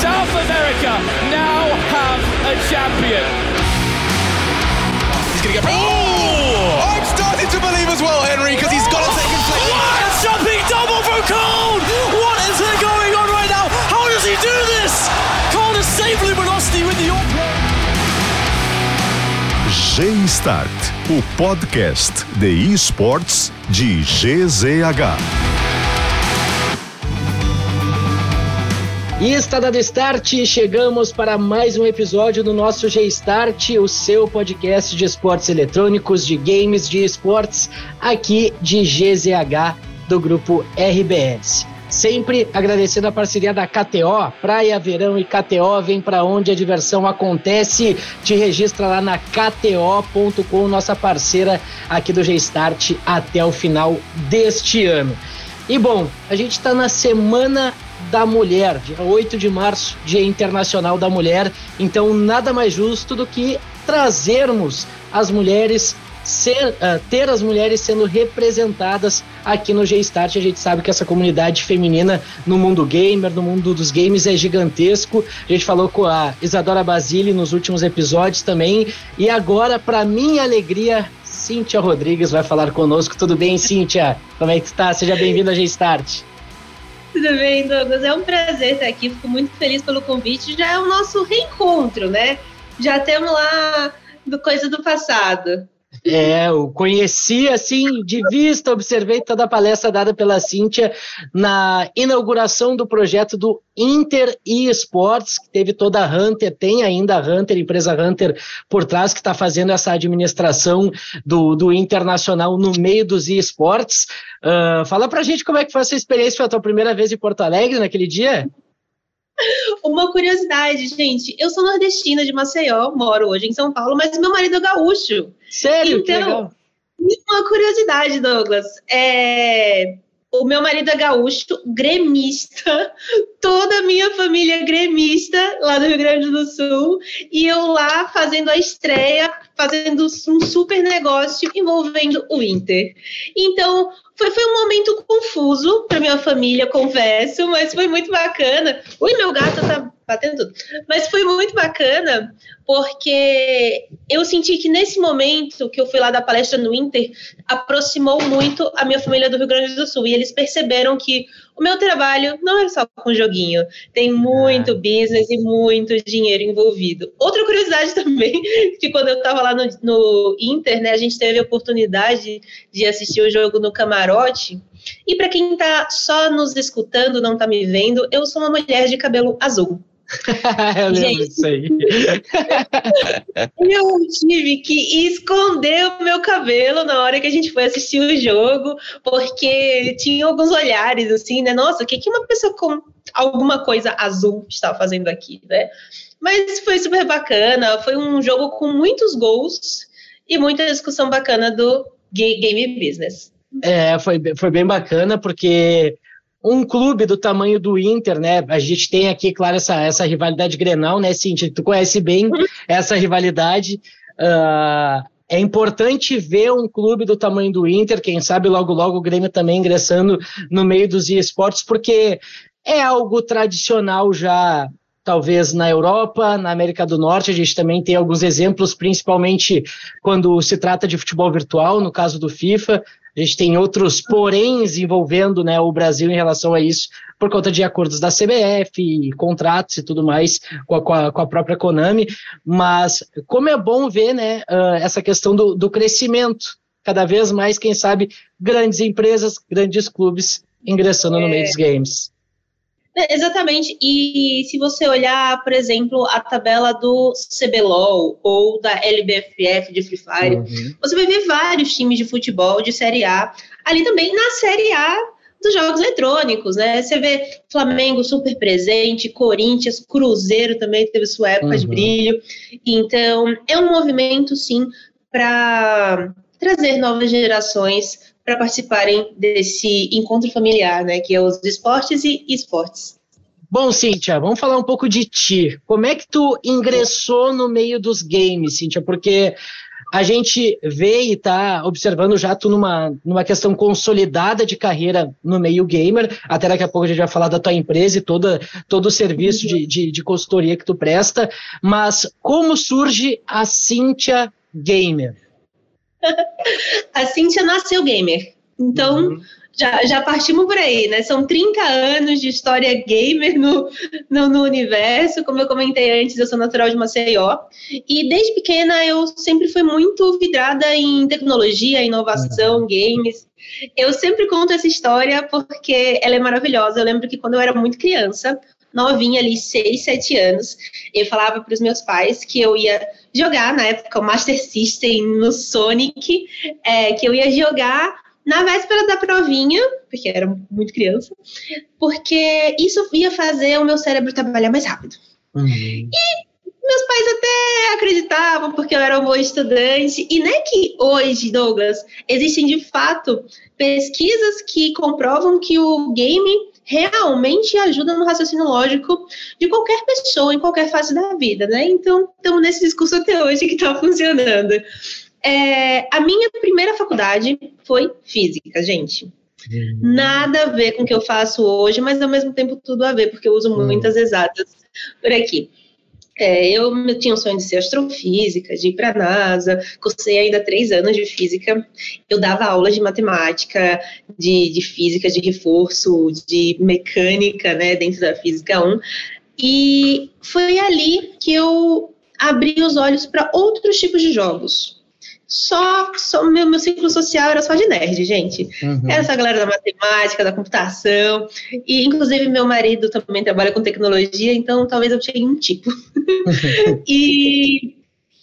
South America now have a champion. He's going to get. Oh! I'm starting to believe as well, Henry, because he's got a second place. What a jumping double from Cole! What is going on right now? How does he do this? Cole has saved Luminosity with the G-Start, o podcast de esportes de GZH. E está dado start, chegamos para mais um episódio do nosso G-Start, o seu podcast de esportes eletrônicos, de games, de esportes, aqui de GZH do grupo RBS. Sempre agradecendo a parceria da KTO, Praia, Verão e KTO, vem para onde a diversão acontece. Te registra lá na KTO.com, nossa parceira aqui do G-Start até o final deste ano. E bom, a gente está na semana da Mulher, dia 8 de março, Dia Internacional da Mulher. Então, nada mais justo do que trazermos as mulheres, ser, uh, ter as mulheres sendo representadas aqui no G-Start. A gente sabe que essa comunidade feminina no mundo gamer, no mundo dos games, é gigantesco. A gente falou com a Isadora Basile nos últimos episódios também. E agora, para minha alegria, Cíntia Rodrigues vai falar conosco. Tudo bem, Cíntia? Como é que tá? Seja bem-vinda ao G-Start. Tudo bem, Douglas? É um prazer estar aqui. Fico muito feliz pelo convite. Já é o nosso reencontro, né? Já temos lá do coisa do passado. É, eu conheci assim de vista, observei toda a palestra dada pela Cíntia na inauguração do projeto do Inter eSports, que teve toda a Hunter, tem ainda a Hunter, empresa Hunter por trás, que está fazendo essa administração do, do Internacional no meio dos eSports. Uh, fala pra gente como é que foi essa experiência, foi a tua primeira vez em Porto Alegre naquele dia? Uma curiosidade, gente. Eu sou nordestina de Maceió, moro hoje em São Paulo, mas meu marido é gaúcho. Sério? Então, uma curiosidade, Douglas. É, o meu marido é gaúcho, gremista, toda a minha família é gremista lá do Rio Grande do Sul, e eu lá fazendo a estreia, fazendo um super negócio envolvendo o Inter. Então, foi, foi um momento confuso para minha família, confesso, mas foi muito bacana. Ui, meu gato tá batendo tudo. Mas foi muito bacana, porque eu senti que nesse momento que eu fui lá da palestra no Inter, aproximou muito a minha família do Rio Grande do Sul. E eles perceberam que o meu trabalho não é só com joguinho, tem muito business e muito dinheiro envolvido. Outra curiosidade também, que quando eu estava lá no, no Inter, né, a gente teve a oportunidade de assistir o jogo no camarote. E para quem está só nos escutando, não está me vendo, eu sou uma mulher de cabelo azul. eu lembro Gente, disso aí. eu tive que esconder o meu cabelo na hora que a gente foi assistir o jogo, porque tinha alguns olhares assim, né? Nossa, o que, que uma pessoa com alguma coisa azul está fazendo aqui, né? Mas foi super bacana, foi um jogo com muitos gols e muita discussão bacana do game business. É, foi, foi bem bacana, porque um clube do tamanho do Inter, né? A gente tem aqui, claro, essa, essa rivalidade Grenal, né, Cintia? Tu conhece bem uhum. essa rivalidade. Uh, é importante ver um clube do tamanho do Inter, quem sabe logo logo o Grêmio também ingressando no meio dos esportes, porque é algo tradicional já talvez na Europa, na América do Norte, a gente também tem alguns exemplos, principalmente quando se trata de futebol virtual, no caso do FIFA, a gente tem outros poréns envolvendo né, o Brasil em relação a isso, por conta de acordos da CBF, contratos e tudo mais com a, com a, com a própria Konami. Mas como é bom ver né, uh, essa questão do, do crescimento, cada vez mais, quem sabe, grandes empresas, grandes clubes ingressando é. no meio dos games. É, exatamente. E se você olhar, por exemplo, a tabela do CBLOL ou da LBFF de Free Fire, uhum. você vai ver vários times de futebol de Série A ali também na Série A dos jogos eletrônicos, né? Você vê Flamengo super presente, Corinthians, Cruzeiro também teve sua época uhum. de brilho. Então, é um movimento, sim, para trazer novas gerações para participarem desse encontro familiar, né, que é os esportes e esportes. Bom, Cíntia, vamos falar um pouco de ti. Como é que tu ingressou no meio dos games, Cíntia? Porque a gente vê e está observando já tu numa, numa questão consolidada de carreira no meio gamer, até daqui a pouco a gente vai falar da tua empresa e toda, todo o serviço de, de, de consultoria que tu presta, mas como surge a Cíntia Gamer? A Cíntia nasceu gamer, então... Uhum já, já partimos por aí, né? São 30 anos de história gamer no, no, no, universo. Como eu comentei antes, eu sou natural de Maceió. E desde pequena eu sempre fui muito vidrada em tecnologia, inovação, uhum. games. Eu sempre conto essa história porque ela é maravilhosa. Eu lembro que quando eu era muito criança, novinha ali, 6, 7 anos, eu falava para os meus pais que eu ia jogar, na época, o Master System no Sonic, é, que eu ia jogar na véspera da provinha, porque era muito criança, porque isso ia fazer o meu cérebro trabalhar mais rápido. Uhum. E meus pais até acreditavam, porque eu era um bom estudante. E não é que hoje, Douglas, existem de fato pesquisas que comprovam que o game realmente ajuda no raciocínio lógico de qualquer pessoa em qualquer fase da vida, né? Então, estamos nesse discurso até hoje que está funcionando. É, a minha primeira faculdade foi física, gente. Uhum. Nada a ver com o que eu faço hoje, mas ao mesmo tempo tudo a ver, porque eu uso uhum. muitas exatas por aqui. É, eu, eu, tinha o sonho de ser astrofísica, de ir para a NASA, cursei ainda três anos de física. Eu dava aulas de matemática, de, de física de reforço, de mecânica, né, dentro da física 1. E foi ali que eu abri os olhos para outros tipos de jogos só, só meu, meu ciclo social era só de nerd, gente. Uhum. Era essa galera da matemática, da computação, e inclusive meu marido também trabalha com tecnologia, então talvez eu chegue um tipo. e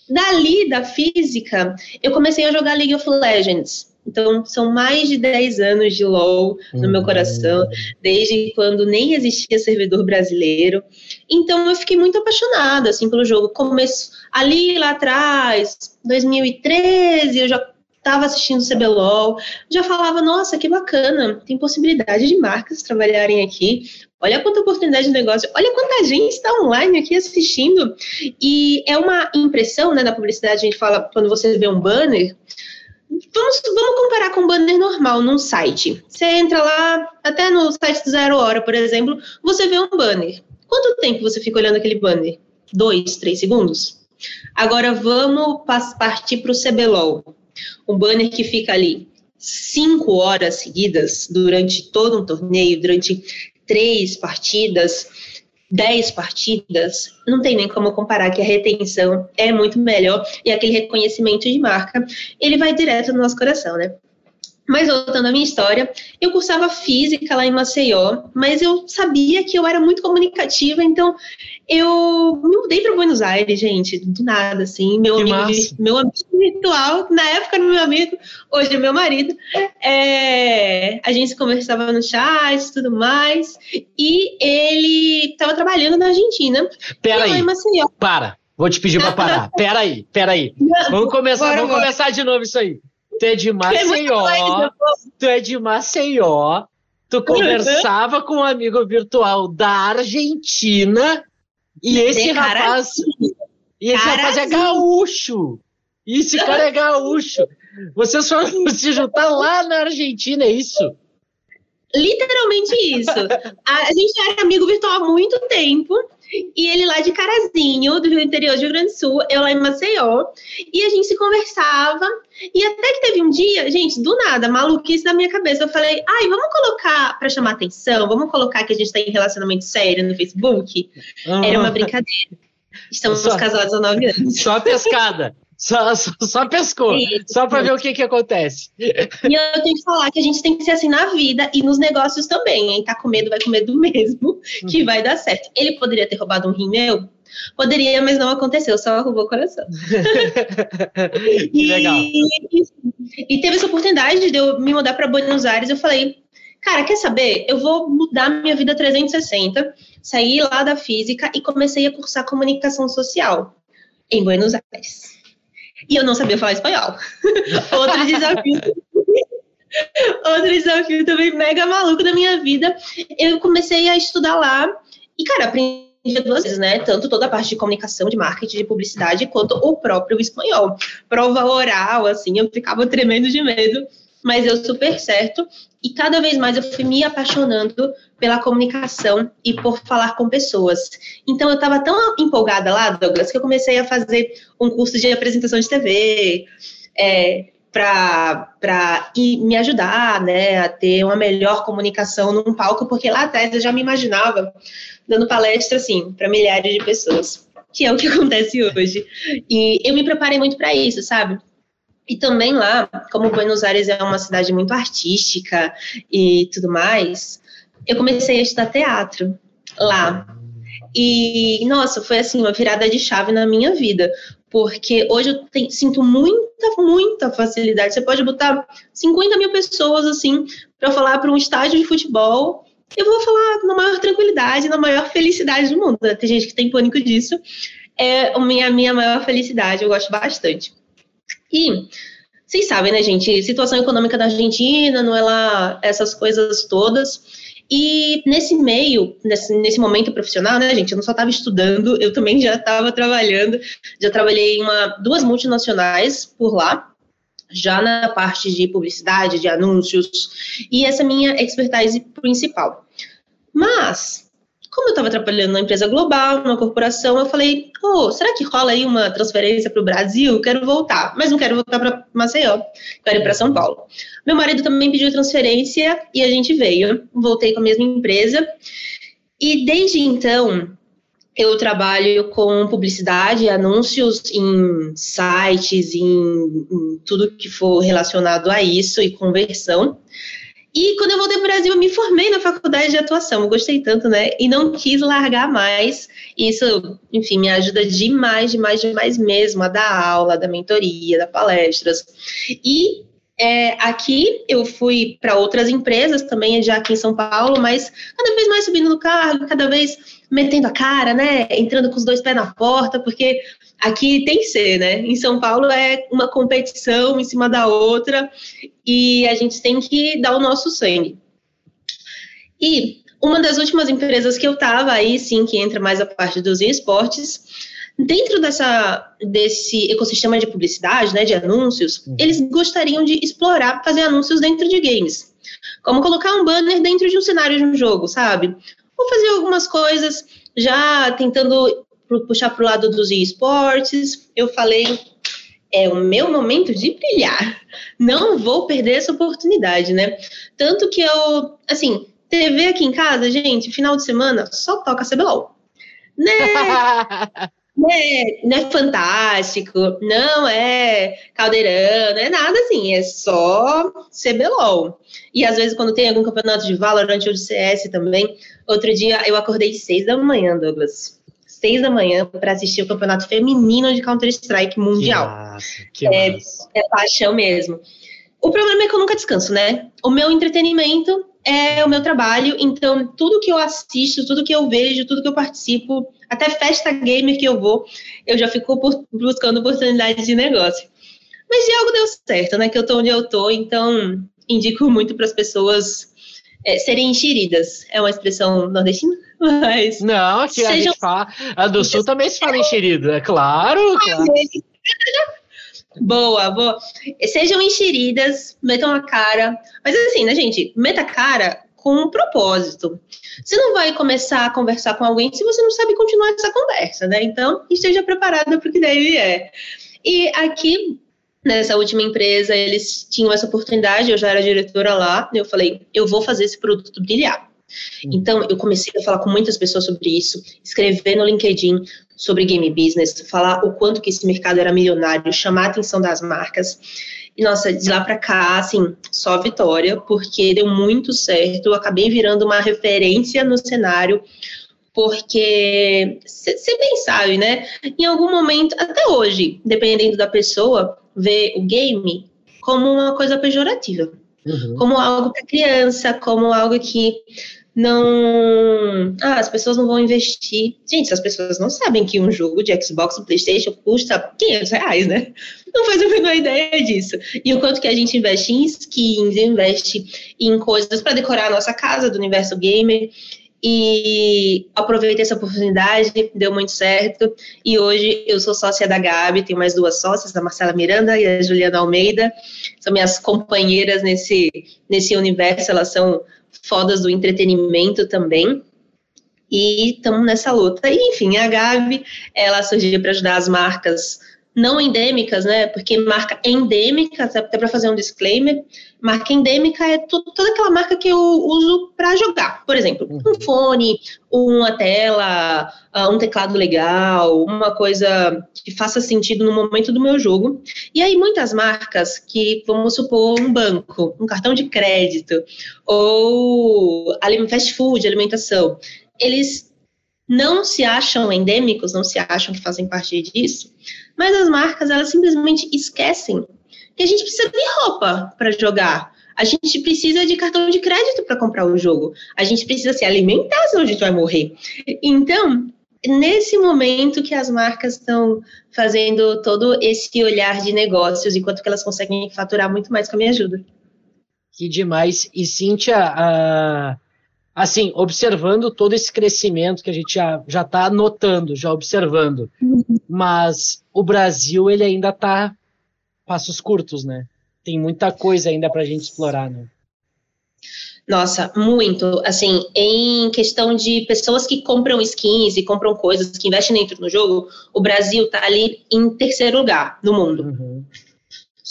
dali, da física, eu comecei a jogar League of Legends. Então, são mais de 10 anos de LOL no meu coração, desde quando nem existia servidor brasileiro. Então, eu fiquei muito apaixonada, assim, pelo jogo. Começo ali, lá atrás, 2013, eu já estava assistindo o CBLOL, já falava, nossa, que bacana, tem possibilidade de marcas trabalharem aqui, olha quanta oportunidade de negócio, olha quanta gente está online aqui assistindo, e é uma impressão, né, na publicidade, a gente fala, quando você vê um banner, Vamos, vamos comparar com um banner normal num site. Você entra lá, até no site do Zero Hora, por exemplo, você vê um banner. Quanto tempo você fica olhando aquele banner? Dois, três segundos? Agora vamos partir para o CBLOL. Um banner que fica ali cinco horas seguidas durante todo um torneio, durante três partidas 10 partidas, não tem nem como comparar que a retenção é muito melhor e aquele reconhecimento de marca, ele vai direto no nosso coração, né? Mas voltando à minha história, eu cursava física lá em Maceió, mas eu sabia que eu era muito comunicativa, então eu me mudei para Buenos Aires, gente, do nada, assim. Meu amigo, meu amigo virtual, na época era meu amigo, hoje é meu marido. É, a gente conversava no chat e tudo mais. E ele estava trabalhando na Argentina. Peraí, para. Vou te pedir para parar. Peraí, peraí. Vamos começar, bora, vamos bora. começar de novo isso aí. Tu é de Maceió. Tu é de Maceió. Tu conversava com um amigo virtual da Argentina e esse rapaz. E esse rapaz é gaúcho. E esse cara é gaúcho. Vocês foram se juntar lá na Argentina, é isso? Literalmente isso. A, gente era amigo virtual há muito tempo. E ele lá de Carazinho, do Rio Interior do Rio Grande do Sul, eu lá em Maceió. E a gente se conversava. E até que teve um dia, gente, do nada, maluquice na minha cabeça. Eu falei, ai, vamos colocar para chamar atenção, vamos colocar que a gente tá em relacionamento sério no Facebook. Uhum. Era uma brincadeira. Estamos só, casados há nove anos. Só pescada. Só, só, só pescou, Isso, só para ver o que, que acontece. E eu tenho que falar que a gente tem que ser assim na vida e nos negócios também, hein? Tá com medo, vai com medo mesmo, que uhum. vai dar certo. Ele poderia ter roubado um rim meu? Poderia, mas não aconteceu, só roubou o coração. e, legal. E, e teve essa oportunidade de eu me mudar para Buenos Aires. Eu falei, cara, quer saber? Eu vou mudar minha vida 360. Saí lá da física e comecei a cursar comunicação social em Buenos Aires e eu não sabia falar espanhol. Outro desafio. Outro desafio também mega maluco da minha vida. Eu comecei a estudar lá e, cara, aprendi duas vezes, né? Tanto toda a parte de comunicação, de marketing, de publicidade, quanto o próprio espanhol. Prova oral, assim, eu ficava tremendo de medo, mas deu super certo. E cada vez mais eu fui me apaixonando pela comunicação e por falar com pessoas. Então eu estava tão empolgada lá, Douglas, que eu comecei a fazer um curso de apresentação de TV, é, para me ajudar né, a ter uma melhor comunicação num palco, porque lá atrás eu já me imaginava dando palestra assim para milhares de pessoas, que é o que acontece hoje. E eu me preparei muito para isso, sabe? E também lá, como Buenos Aires é uma cidade muito artística e tudo mais, eu comecei a estudar teatro lá. E, nossa, foi assim, uma virada de chave na minha vida, porque hoje eu sinto muita, muita facilidade. Você pode botar 50 mil pessoas, assim, para falar para um estádio de futebol, eu vou falar na maior tranquilidade, na maior felicidade do mundo. Tem gente que tem pânico disso. É a minha, minha maior felicidade, eu gosto bastante. E vocês sabem, né, gente? Situação econômica da Argentina, não é lá essas coisas todas. E nesse meio, nesse, nesse momento profissional, né, gente, eu não só estava estudando, eu também já estava trabalhando, já trabalhei em uma, duas multinacionais por lá, já na parte de publicidade, de anúncios, e essa é a minha expertise principal. Mas, como eu estava trabalhando numa empresa global, numa corporação, eu falei, oh, será que rola aí uma transferência para o Brasil? Quero voltar, mas não quero voltar para Maceió, quero ir para São Paulo. Meu marido também pediu transferência e a gente veio. Voltei com a mesma empresa. E desde então, eu trabalho com publicidade, anúncios em sites, em, em tudo que for relacionado a isso e conversão. E quando eu voltei para o Brasil, eu me formei na faculdade de atuação. Eu gostei tanto, né? E não quis largar mais. Isso, enfim, me ajuda demais, demais, demais mesmo a dar aula, da mentoria, da palestras. E é, aqui eu fui para outras empresas também, já aqui em São Paulo, mas cada vez mais subindo no cargo, cada vez metendo a cara, né? Entrando com os dois pés na porta, porque aqui tem que ser, né? Em São Paulo é uma competição em cima da outra e a gente tem que dar o nosso sangue. E uma das últimas empresas que eu estava aí, sim, que entra mais a parte dos esportes, dentro dessa, desse ecossistema de publicidade, né, de anúncios, uhum. eles gostariam de explorar, fazer anúncios dentro de games. Como colocar um banner dentro de um cenário de um jogo, sabe? Ou fazer algumas coisas já tentando puxar para o lado dos esportes. Eu falei, é o meu momento de brilhar. Não vou perder essa oportunidade, né? Tanto que eu, assim, TV aqui em casa, gente, final de semana só toca CBLOL. Né? Não é, não é fantástico, não é caldeirão, não é nada assim, é só CBLOL. E às vezes, quando tem algum campeonato de Valorant ou de CS também, outro dia eu acordei seis da manhã, Douglas. Seis da manhã para assistir o campeonato feminino de Counter-Strike mundial. Que massa, que é, massa. é paixão mesmo. O problema é que eu nunca descanso, né? O meu entretenimento é o meu trabalho, então tudo que eu assisto, tudo que eu vejo, tudo que eu participo, até festa gamer que eu vou, eu já fico por, buscando oportunidades de negócio. Mas de algo deu certo, né? Que eu tô onde eu tô, então indico muito para as pessoas é, serem enxeridas. É uma expressão nordestina? Mas. Não, aqui sejam... a gente fala. A do Sul também se fala enxerido, é claro. claro. Boa, boa. Sejam enxeridas, metam a cara. Mas assim, né, gente? Meta a cara com um propósito. Você não vai começar a conversar com alguém se você não sabe continuar essa conversa, né? Então, esteja preparada para o que deve é. E aqui, nessa última empresa, eles tinham essa oportunidade, eu já era diretora lá, eu falei, eu vou fazer esse produto brilhar. Então, eu comecei a falar com muitas pessoas sobre isso, escrever no LinkedIn sobre game business, falar o quanto que esse mercado era milionário, chamar a atenção das marcas. E, nossa, de lá para cá, assim, só vitória, porque deu muito certo. Eu acabei virando uma referência no cenário, porque você bem sabe, né? Em algum momento, até hoje, dependendo da pessoa, vê o game como uma coisa pejorativa. Uhum. Como algo para criança, como algo que não. Ah, as pessoas não vão investir. Gente, as pessoas não sabem que um jogo de Xbox ou PlayStation custa 500 reais, né? Não faz a menor ideia disso. E o quanto que a gente investe em skins, investe em coisas para decorar a nossa casa do universo gamer. e aproveitei essa oportunidade, deu muito certo, e hoje eu sou sócia da Gabi, tenho mais duas sócias, a Marcela Miranda e a Juliana Almeida, são minhas companheiras nesse, nesse universo, elas são fodas do entretenimento também, e estamos nessa luta. E, enfim, a Gabi, ela surgiu para ajudar as marcas não endêmicas, né? Porque marca endêmica, até para fazer um disclaimer, marca endêmica é toda aquela marca que eu uso para jogar. Por exemplo, um uhum. fone, uma tela, ah, um teclado legal, uma coisa que faça sentido no momento do meu jogo. E aí, muitas marcas que, vamos supor, um banco, um cartão de crédito, ou fast food, alimentação, eles não se acham endêmicos, não se acham que fazem parte disso, mas as marcas, elas simplesmente esquecem que a gente precisa de roupa para jogar. A gente precisa de cartão de crédito para comprar o jogo. A gente precisa se alimentar, senão a gente vai morrer. Então, nesse momento que as marcas estão fazendo todo esse olhar de negócios, enquanto que elas conseguem faturar muito mais com a minha ajuda. Que demais. E, Cíntia, uh, assim, observando todo esse crescimento que a gente já está notando, já observando, uhum. mas o Brasil, ele ainda está passos curtos, né? Tem muita coisa ainda para a gente explorar, né? Nossa, muito. Assim, em questão de pessoas que compram skins e compram coisas, que investem dentro do jogo, o Brasil está ali em terceiro lugar no mundo. Uhum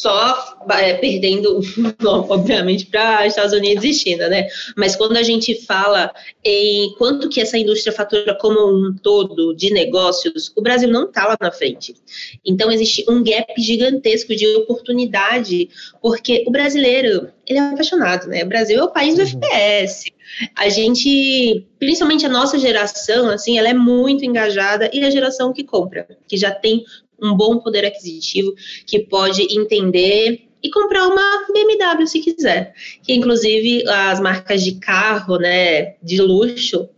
só é, perdendo, obviamente, para Estados Unidos e China, né? Mas quando a gente fala em quanto que essa indústria fatura como um todo de negócios, o Brasil não está lá na frente. Então existe um gap gigantesco de oportunidade, porque o brasileiro ele é apaixonado, né? O Brasil é o país do uhum. FPS. A gente, principalmente a nossa geração, assim, ela é muito engajada e a geração que compra, que já tem um bom poder aquisitivo, que pode entender e comprar uma BMW se quiser. Que inclusive as marcas de carro, né, de luxo,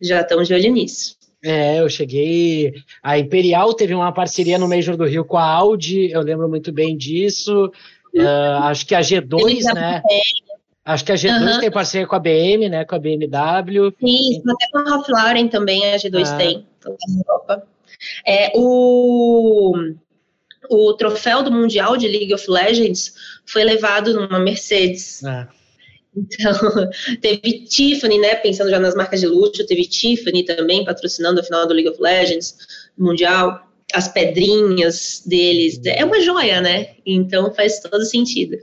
já estão de olho nisso. É, eu cheguei. A Imperial teve uma parceria no Major do Rio com a Audi, eu lembro muito bem disso. Uh, acho que a G2, né? Acho que a G2 uhum. tem parceria com a BM, né? Com a BMW. Sim, até com a Ralph Lauren também a G2 ah. tem. Então, na Europa. É, o, o troféu do Mundial de League of Legends foi levado numa Mercedes. É. Então, teve Tiffany, né? Pensando já nas marcas de luxo, teve Tiffany também patrocinando a final do League of Legends Mundial. As pedrinhas deles. É uma joia, né? Então faz todo sentido.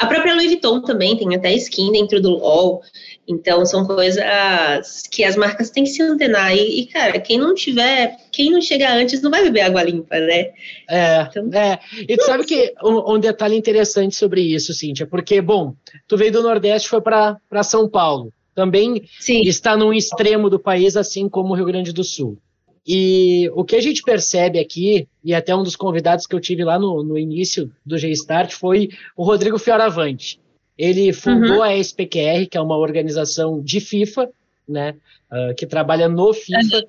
A própria Louis Vuitton também tem até skin dentro do LOL. Então, são coisas que as marcas têm que se antenar. E, e, cara, quem não tiver, quem não chegar antes não vai beber água limpa, né? É, então, é. E tu sabe que um, um, detalhe interessante sobre isso, Cíntia, porque, bom, tu veio do Nordeste foi para São Paulo. Também Sim. está num extremo do país, assim como o Rio Grande do Sul. E o que a gente percebe aqui, e até um dos convidados que eu tive lá no, no início do G-Start, foi o Rodrigo Fioravante. Ele fundou uhum. a SPQR, que é uma organização de FIFA, né, uh, que trabalha no FIFA, uhum.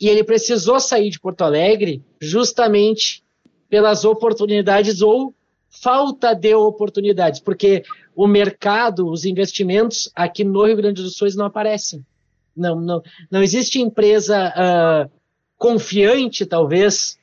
e ele precisou sair de Porto Alegre justamente pelas oportunidades ou falta de oportunidades, porque o mercado, os investimentos aqui no Rio Grande do Sul não aparecem. Não, não, não existe empresa uh, confiante, talvez,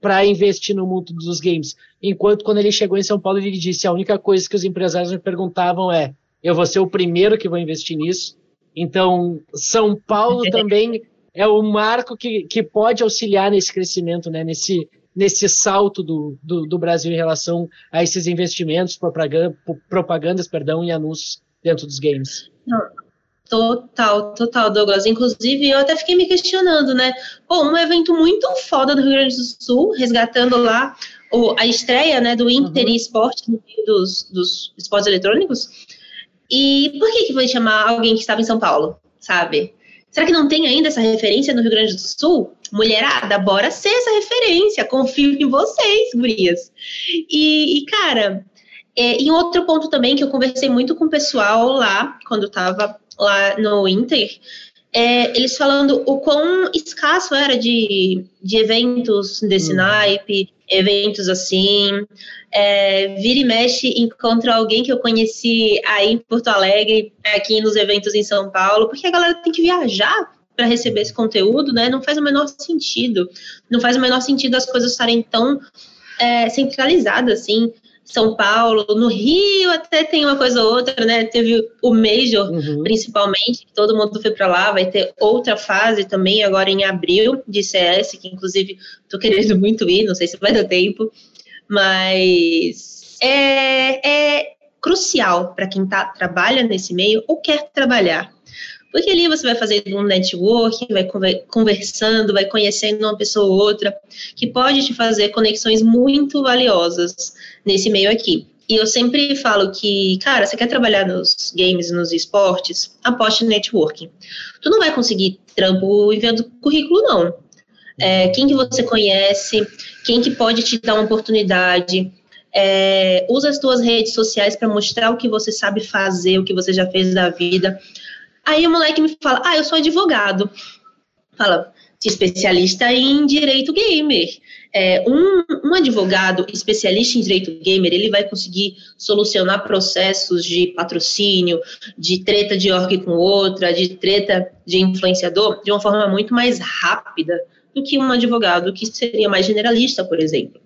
para investir no mundo dos games. Enquanto quando ele chegou em São Paulo, ele disse: a única coisa que os empresários me perguntavam é: eu vou ser o primeiro que vou investir nisso. Então, São Paulo também é o marco que, que pode auxiliar nesse crescimento, né? nesse, nesse salto do, do, do Brasil em relação a esses investimentos, propaganda, propagandas perdão, e anúncios dentro dos games. Não. Total, total, Douglas. Inclusive, eu até fiquei me questionando, né? Pô, um evento muito foda do Rio Grande do Sul, resgatando lá o, a estreia né, do Inter uhum. Esporte dos, dos esportes eletrônicos. E por que, que foi chamar alguém que estava em São Paulo, sabe? Será que não tem ainda essa referência no Rio Grande do Sul? Mulherada, bora ser essa referência. Confio em vocês, gurias. E, e cara, é, e outro ponto também que eu conversei muito com o pessoal lá, quando estava lá no Inter, é, eles falando o quão escasso era de, de eventos desse hum. naipe, eventos assim. É, vira e mexe, encontra alguém que eu conheci aí em Porto Alegre, aqui nos eventos em São Paulo, porque a galera tem que viajar para receber esse conteúdo, né? Não faz o menor sentido. Não faz o menor sentido as coisas estarem tão é, centralizadas assim. São Paulo, no Rio até tem uma coisa ou outra, né? Teve o Major, uhum. principalmente, que todo mundo foi para lá. Vai ter outra fase também agora em abril de CS, que inclusive tô querendo muito ir, não sei se vai dar tempo, mas é, é crucial para quem tá, trabalha nesse meio ou quer trabalhar. Porque ali você vai fazer um network, vai conversando, vai conhecendo uma pessoa ou outra, que pode te fazer conexões muito valiosas nesse meio aqui. E eu sempre falo que, cara, você quer trabalhar nos games, nos esportes, aposte no networking. Tu não vai conseguir trampo enviando currículo, não. É, quem que você conhece, quem que pode te dar uma oportunidade, é, usa as tuas redes sociais para mostrar o que você sabe fazer, o que você já fez da vida. Aí o moleque me fala, ah, eu sou advogado. Fala, especialista em direito gamer é, um, um, advogado especialista em direito gamer, ele vai conseguir solucionar processos de patrocínio, de treta de org com outra, de treta de influenciador, de uma forma muito mais rápida do que um advogado que seria mais generalista, por exemplo.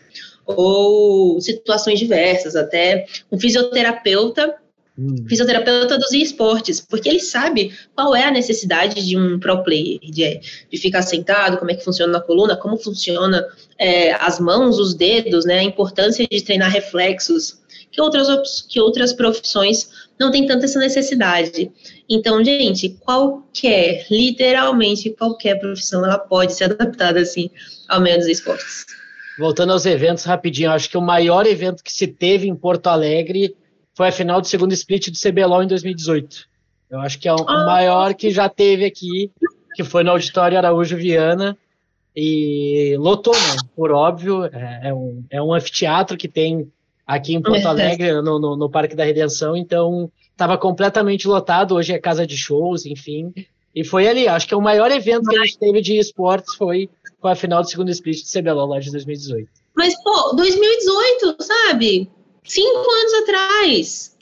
Ou situações diversas, até um fisioterapeuta Hum. Fisioterapeuta dos esportes, porque ele sabe qual é a necessidade de um pro player, de, de ficar sentado, como é que funciona na coluna, como funciona é, as mãos, os dedos, né, a importância de treinar reflexos, que outras, que outras profissões não tem tanta essa necessidade. Então, gente, qualquer, literalmente qualquer profissão, ela pode ser adaptada assim ao meio dos esportes. Voltando aos eventos rapidinho, acho que o maior evento que se teve em Porto Alegre foi a final do segundo split do CBLOL em 2018. Eu acho que é o ah. maior que já teve aqui, que foi no Auditório Araújo Viana, e lotou, né? Por óbvio, é, é, um, é um anfiteatro que tem aqui em Porto Alegre, no, no, no Parque da Redenção, então estava completamente lotado, hoje é casa de shows, enfim, e foi ali, acho que é o maior evento que a gente teve de esportes foi com a final do segundo split do CBLOL lá de 2018. Mas, pô, 2018, sabe? Cinco anos atrás.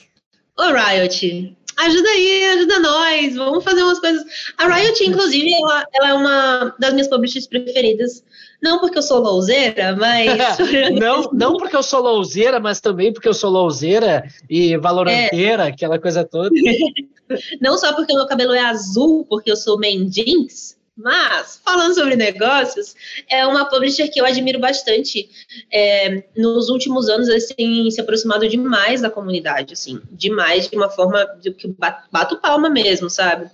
Ô, Riot, ajuda aí, ajuda nós, vamos fazer umas coisas. A Riot, inclusive, ela, ela é uma das minhas publishers preferidas. Não porque eu sou louzeira, mas. não, não porque eu sou louzeira, mas também porque eu sou louzeira e valoranteira, é. aquela coisa toda. não só porque o meu cabelo é azul, porque eu sou main Jinx, mas, falando sobre negócios, é uma publisher que eu admiro bastante. É, nos últimos anos, eles têm se aproximado demais da comunidade, assim, demais, de uma forma de que bato palma mesmo, sabe?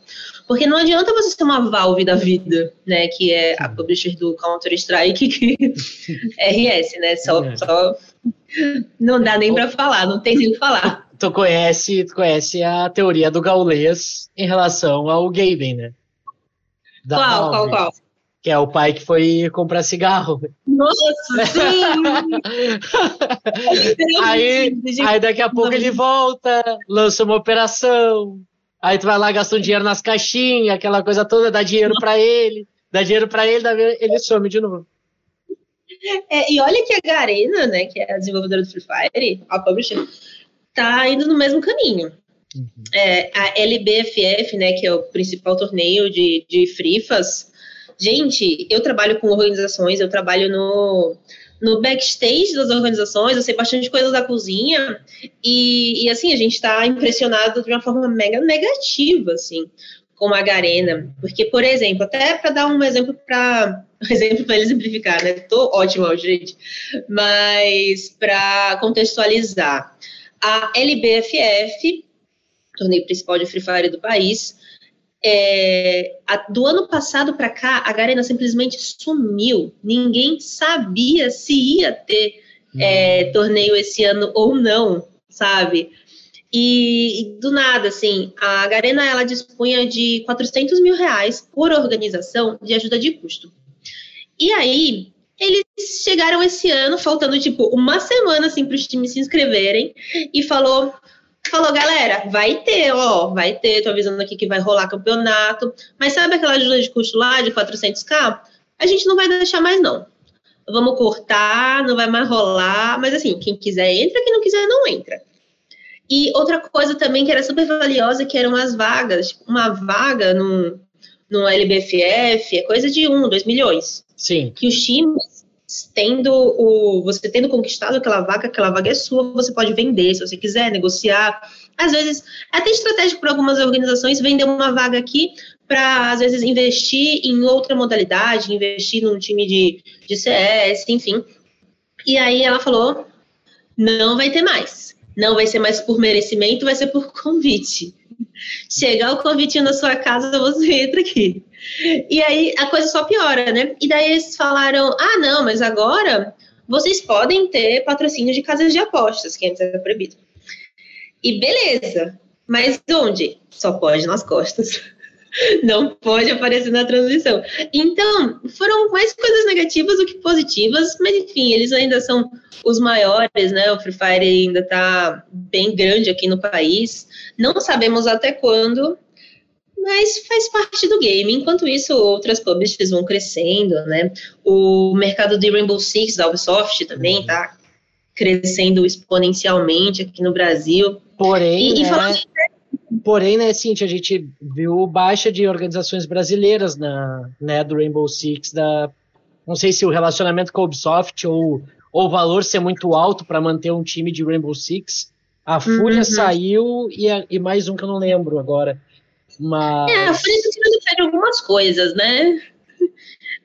Porque não adianta você ter uma Valve da vida, né, que é a publisher do Counter-Strike, que RS, né, só, é. só não dá nem para falar, não tem nem o que falar. Tu conhece, tu conhece a teoria do Gaules em relação ao gaming, né? Da qual, Valve, qual, qual? Que é o pai que foi comprar cigarro. Nossa, sim! aí, aí daqui a pouco ele volta, lança uma operação. Aí tu vai lá, gasta um dinheiro nas caixinhas, aquela coisa toda, dá dinheiro para ele, dá dinheiro para ele, ele some de novo. É, e olha que a Garena, né, que é a desenvolvedora do Free Fire, a publisher, tá indo no mesmo caminho. Uhum. É, a LBFF, né, que é o principal torneio de, de frifas. Gente, eu trabalho com organizações, eu trabalho no, no backstage das organizações, eu sei bastante coisas da cozinha, e, e assim, a gente está impressionado de uma forma mega negativa, assim, com a Garena. Porque, por exemplo, até para dar um exemplo para um exemplo para exemplificar, né? Tô hoje, gente. Mas para contextualizar, a LBFF torneio principal de Free Fire do país. É, a, do ano passado para cá, a Garena simplesmente sumiu. Ninguém sabia se ia ter é, torneio esse ano ou não, sabe? E, e, do nada, assim, a Garena ela dispunha de 400 mil reais por organização de ajuda de custo. E aí, eles chegaram esse ano, faltando tipo uma semana assim para os times se inscreverem, e falou: falou, galera, vai ter, ó, vai ter, tô avisando aqui que vai rolar campeonato, mas sabe aquela ajuda de custo lá de 400k? A gente não vai deixar mais não. Vamos cortar, não vai mais rolar, mas assim, quem quiser entra, quem não quiser não entra. E outra coisa também que era super valiosa, que eram as vagas, tipo, uma vaga no, no LBFF é coisa de um, dois milhões. Sim. Que os times tendo o você tendo conquistado aquela vaga, aquela vaga é sua, você pode vender se você quiser negociar. Às vezes, é até estratégico para algumas organizações vender uma vaga aqui para às vezes investir em outra modalidade, investir num time de, de CS, enfim. E aí ela falou: não vai ter mais. Não vai ser mais por merecimento, vai ser por convite. Chegar o convite na sua casa, você entra aqui. E aí a coisa só piora, né? E daí eles falaram: ah, não, mas agora vocês podem ter patrocínio de casas de apostas, que antes era proibido. E beleza, mas onde? Só pode nas costas. Não pode aparecer na transmissão. Então, foram mais coisas negativas do que positivas, mas enfim, eles ainda são os maiores, né? O Free Fire ainda está bem grande aqui no país. Não sabemos até quando, mas faz parte do game. Enquanto isso, outras publishers vão crescendo, né? O mercado de Rainbow Six da Ubisoft também está crescendo exponencialmente aqui no Brasil. Porém, E, e né, falando porém, né, Cintia, a gente viu baixa de organizações brasileiras na, né, do Rainbow Six, da, não sei se o relacionamento com a Ubisoft ou, ou o valor ser muito alto para manter um time de Rainbow Six. A Fúria Uhum. saiu e, a- e mais um que eu não lembro agora. Mas. É, a Fúria tá tirando pé de algumas coisas, né?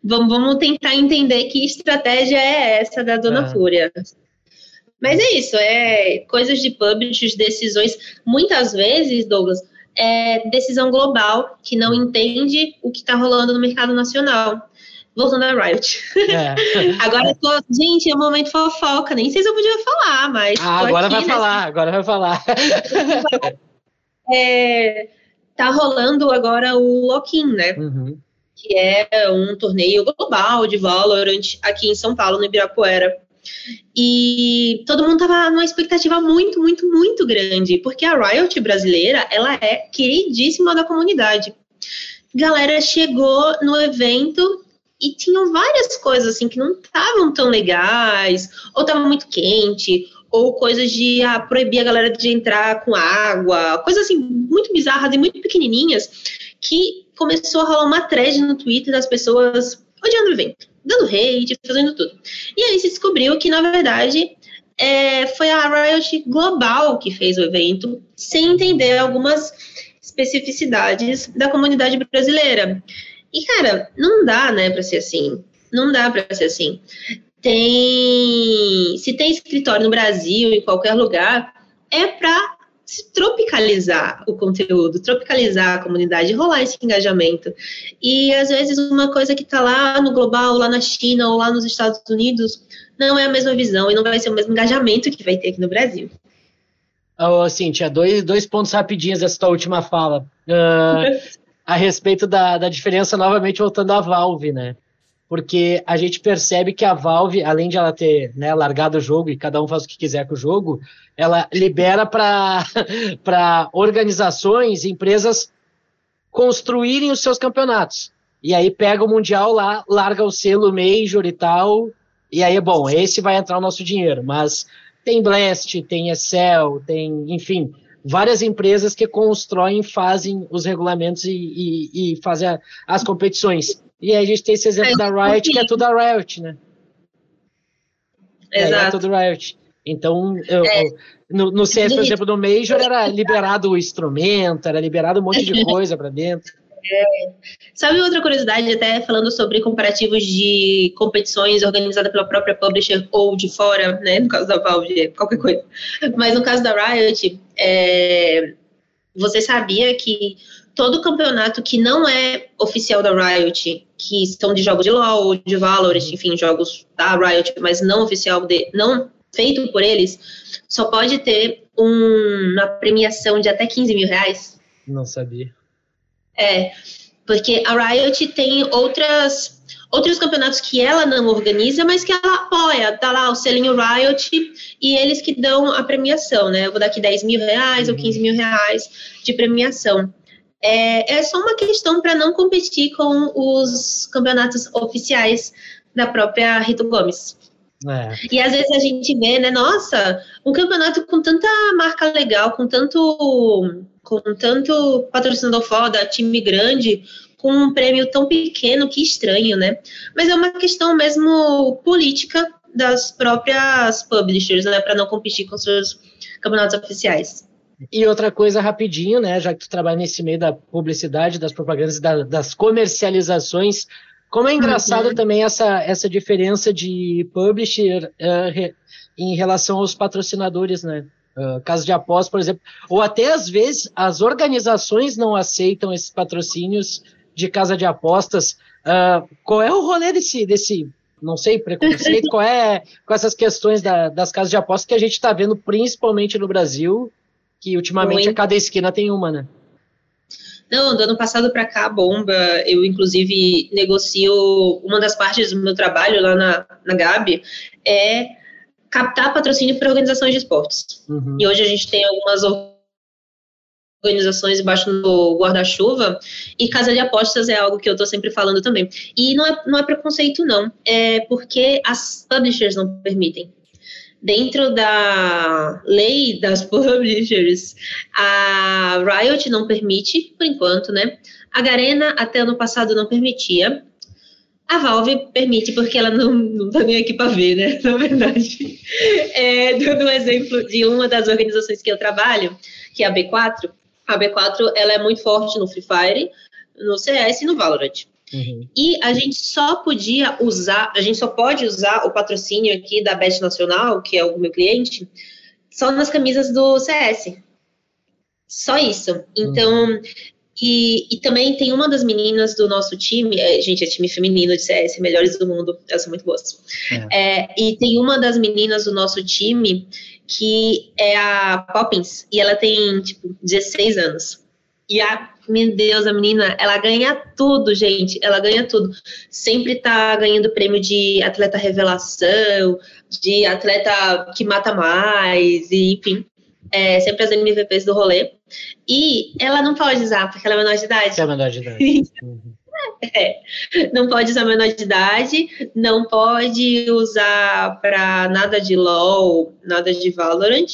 Vamos, vamos tentar entender que estratégia é essa da Dona É. Fúria. Mas é isso, é coisas de publishers, decisões. Muitas vezes, Douglas, é decisão global que não entende o que está rolando no mercado nacional. Voltando a Riot. é. Agora eu tô. Gente, é um momento fofoca. Nem sei se eu podia falar, mas. Ah, agora aqui vai nessa falar, agora vai falar. é, tá rolando agora o Lock-in, né? Uhum. Que é um torneio global de Valorant aqui em São Paulo, no Ibirapuera. E todo mundo tava numa expectativa muito, muito, muito grande, porque a Riot brasileira, ela é queridíssima da comunidade. Galera chegou no evento e tinham várias coisas assim que não estavam tão legais, ou tava muito quente, ou coisas de ah, proibir a galera de entrar com água, coisas assim muito bizarras e muito pequenininhas, que começou a rolar uma thread no Twitter das pessoas odiando o evento, dando hate, fazendo tudo. E aí se descobriu que, na verdade, é, foi a Riot Global que fez o evento, sem entender algumas especificidades da comunidade brasileira. E, cara, não dá, né, pra ser assim. Não dá pra ser assim. Tem. Se tem escritório no Brasil, em qualquer lugar, é pra tropicalizar o conteúdo, tropicalizar a comunidade, rolar esse engajamento. E às vezes uma coisa que está lá no global, lá na China ou lá nos Estados Unidos, não é a mesma visão e não vai ser o mesmo engajamento que vai ter aqui no Brasil. Ô, Cintia, dois, dois pontos rapidinhos dessa tua última fala. Ah, a respeito da, da diferença, novamente voltando à Valve, né? Porque a gente percebe que a Valve, além de ela ter né, largado o jogo e cada um faz o que quiser com o jogo, ela libera para organizações, empresas construírem os seus campeonatos. E aí pega o Mundial lá, larga o selo Major e tal, e aí, bom, esse vai entrar o nosso dinheiro. Mas tem Blast, tem Excel, tem, enfim, várias empresas que constroem, fazem os regulamentos e, e, e fazem a, as competições. E aí a gente tem esse exemplo É, da Riot, que é tudo a Riot, né? É, é Exato. tudo Riot. Então, eu- É. no, no CS, por exemplo, no Major era liberado o instrumento, era liberado um monte de coisa para dentro. Sabe outra curiosidade, até falando sobre comparativos de competições organizadas pela própria publisher ou de fora, né? No caso da Valve, qualquer coisa. Mas no caso da Riot, é, você sabia que todo campeonato que não é oficial da Riot, que são de jogos de LoL, de Valorant, enfim, jogos da Riot, mas não oficial, de, não feito por eles, só pode ter um- uma premiação de até 15 mil reais. Não sabia. É, porque a Riot tem outras outros campeonatos que ela não organiza, mas que ela apoia. Tá lá o selinho Riot e eles que dão a premiação, né? Eu vou dar aqui 10 mil reais ou 15 mil reais de premiação. É, é só uma questão para não competir com os campeonatos oficiais da própria Rito Gomes. É. E às vezes a gente vê, né, nossa, um campeonato com tanta marca legal, com tanto, com tanto patrocinador foda, time grande, com um prêmio tão pequeno, que estranho, né? Mas é uma questão mesmo política das próprias publishers, né, para não competir com seus campeonatos oficiais. E outra coisa rapidinho, né, já que tu trabalha nesse meio da publicidade, das propagandas, da, das comercializações, como é engraçado uhum. também essa, essa diferença de publisher uh, re, em relação aos patrocinadores, né? Uh, caso de aposta, por exemplo, ou até às vezes as organizações não aceitam esses patrocínios de casa de apostas. Uh, qual é o rolê desse, desse não sei, preconceito? qual é com essas questões da, das casas de apostas que a gente está vendo principalmente no Brasil, que ultimamente a cada esquina tem uma, né? Não, do ano passado para cá, bomba. Eu, inclusive, negocio uma das partes do meu trabalho lá na, na Gabi é captar patrocínio para organizações de esportes. Uhum. E hoje a gente tem algumas organizações embaixo do guarda-chuva e casa de apostas é algo que eu estou sempre falando também. E não é, não é preconceito, não. É porque as publishers não permitem dentro da lei das publishers, a Riot não permite, por enquanto, né? A Garena até ano passado não permitia. A Valve permite porque ela não, não tá nem aqui para ver, né? Na verdade. É, dando um exemplo de uma das organizações que eu trabalho, que é a B4. A B4 ela é muito forte no Free Fire, no CS e no Valorant. Uhum. E a gente só podia usar, a gente só pode usar o patrocínio aqui da Bet Nacional, que é o meu cliente, só nas camisas do CS. Só isso. Então, uhum. E, e também tem uma das meninas do nosso time, é, gente, é time feminino de CS, melhores do mundo, elas são muito boas. É. É, e tem uma das meninas do nosso time que é a Poppins, e ela tem, tipo, 16 anos. E a, meu Deus, a menina, ela ganha tudo, gente. Ela ganha tudo. Sempre tá ganhando prêmio de atleta revelação, de atleta que mata mais, e, enfim. É, sempre as MVPs do rolê. E ela não pode usar, porque ela é menor de idade. É menor de idade. É, não pode usar menor de idade, não pode usar para nada de LOL, nada de Valorant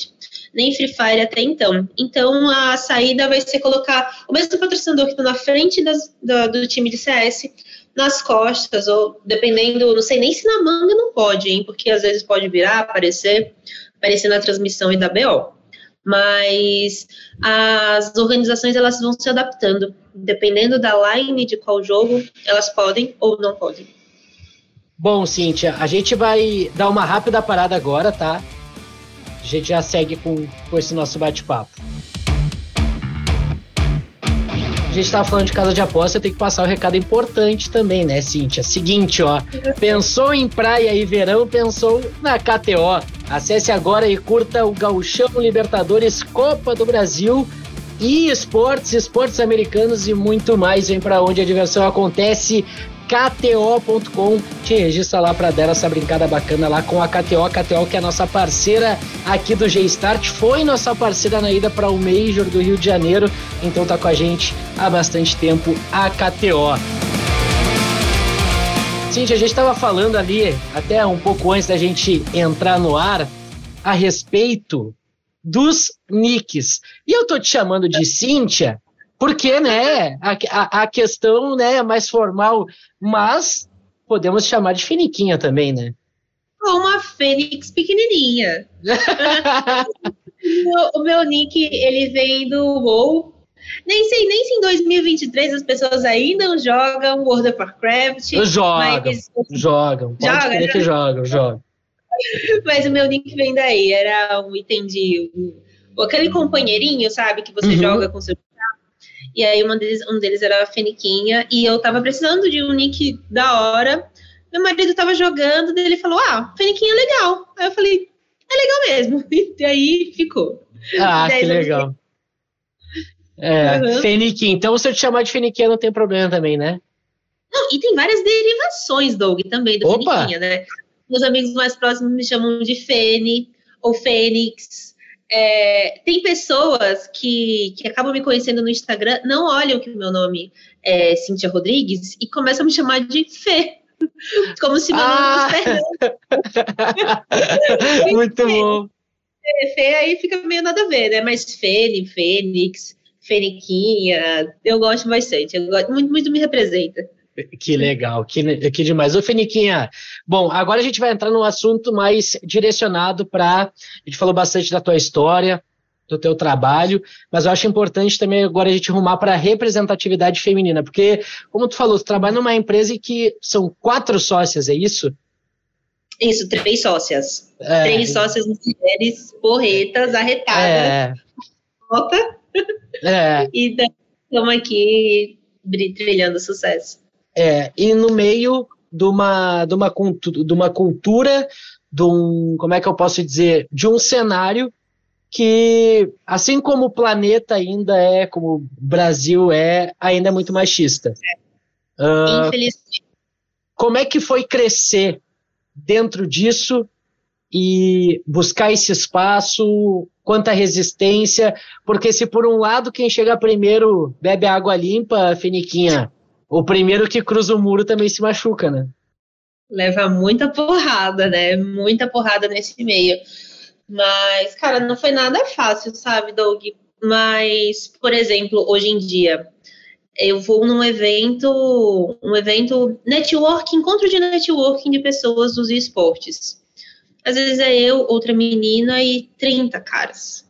nem Free Fire até então. Então a saída vai ser colocar o mesmo patrocinador que está na frente das, do, do, time de CS nas costas, ou dependendo, não sei nem se na manga não pode, hein? Porque às vezes pode virar, aparecer, aparecer na transmissão e da BO. Mas as organizações elas vão se adaptando. Dependendo da line de qual jogo, elas podem ou não podem. Bom, Cíntia, a gente vai dar uma rápida parada agora, tá? A gente já segue com, com esse nosso bate-papo. Gente estava falando de casa de aposta, tem que passar um recado importante também, né, Cíntia? Seguinte, ó. Pensou em praia e verão, pensou na KTO. Acesse agora e curta o Gauchão Libertadores Copa do Brasil e esportes, esportes americanos e muito mais. Vem para onde a diversão acontece. KTO.com. Te registra lá para dar essa brincada bacana lá com a KTO. A KTO que é a nossa parceira aqui do G-Start. Foi nossa parceira na ida para o Major do Rio de Janeiro. Então tá com a gente há bastante tempo a KTO. Cintia, a gente estava falando ali, até um pouco antes da gente entrar no ar, a respeito dos nicks. E eu tô te chamando de Cíntia porque, né, a, a, a questão né, é mais formal, mas podemos chamar de finiquinha também, né? Uma fênix pequenininha. o, meu nick, ele vem do WoW. Nem sei nem se em 2023 as pessoas ainda jogam World of Warcraft. Jogam, mas... jogam. Pode joga, crer que jogam, jogam. Mas o meu nick vem daí. Era um item de... Aquele companheirinho, sabe? Que você uhum. joga com seu e aí um deles, um deles era a Feniquinha, e eu tava precisando de um nick da hora. Meu marido tava jogando, e ele falou: Ah, Feniquinha é legal. Aí eu falei, é legal mesmo. E aí ficou. Ah, que legal. É, uhum. Feniquinha. Então, se eu te chamar de Feniquinha, não tem problema também, né? Não, e tem várias derivações, Doug, também, do Opa! Feniquinha, né? Meus amigos mais próximos me chamam de Fene ou Fênix. É, tem pessoas que, que acabam me conhecendo no Instagram, não olham que o meu nome é Cíntia Rodrigues e começam a me chamar de Fê. Como se meu Ah! nome fosse Muito bom. Fê, aí fica meio nada a ver, né? Mas Fene, Fênix, Feniquinha, eu gosto bastante. Eu gosto, muito, muito me representa. Que legal, que, que demais. Ô, Feniquinha, bom, agora a gente vai entrar num assunto mais direcionado para. A gente falou bastante da tua história, do teu trabalho, mas eu acho importante também agora a gente rumar para a representatividade feminina, porque, como tu falou, tu trabalha numa empresa em que são quatro sócias, é isso? Isso, três sócias. É, Três sócias mulheres, porretas, arretadas, É, é, e estamos aqui trilhando sucesso. É, e no meio de uma, de uma, de uma cultura, de um, como é que eu posso dizer, de um cenário que, assim como o planeta ainda é, como o Brasil é, ainda é muito machista. Ah, Infelizmente. como é que foi crescer dentro disso e buscar esse espaço, quanta resistência, porque se por um lado quem chega primeiro bebe água limpa, Feniquinha, o primeiro que cruza o muro também se machuca, né? leva muita porrada, né? Muita porrada nesse meio. Mas, cara, não foi nada fácil, sabe, Doug? Mas, por exemplo, hoje em dia, eu vou num evento, um evento networking, encontro de networking de pessoas dos esportes. Às vezes é eu, outra menina e 30 caras.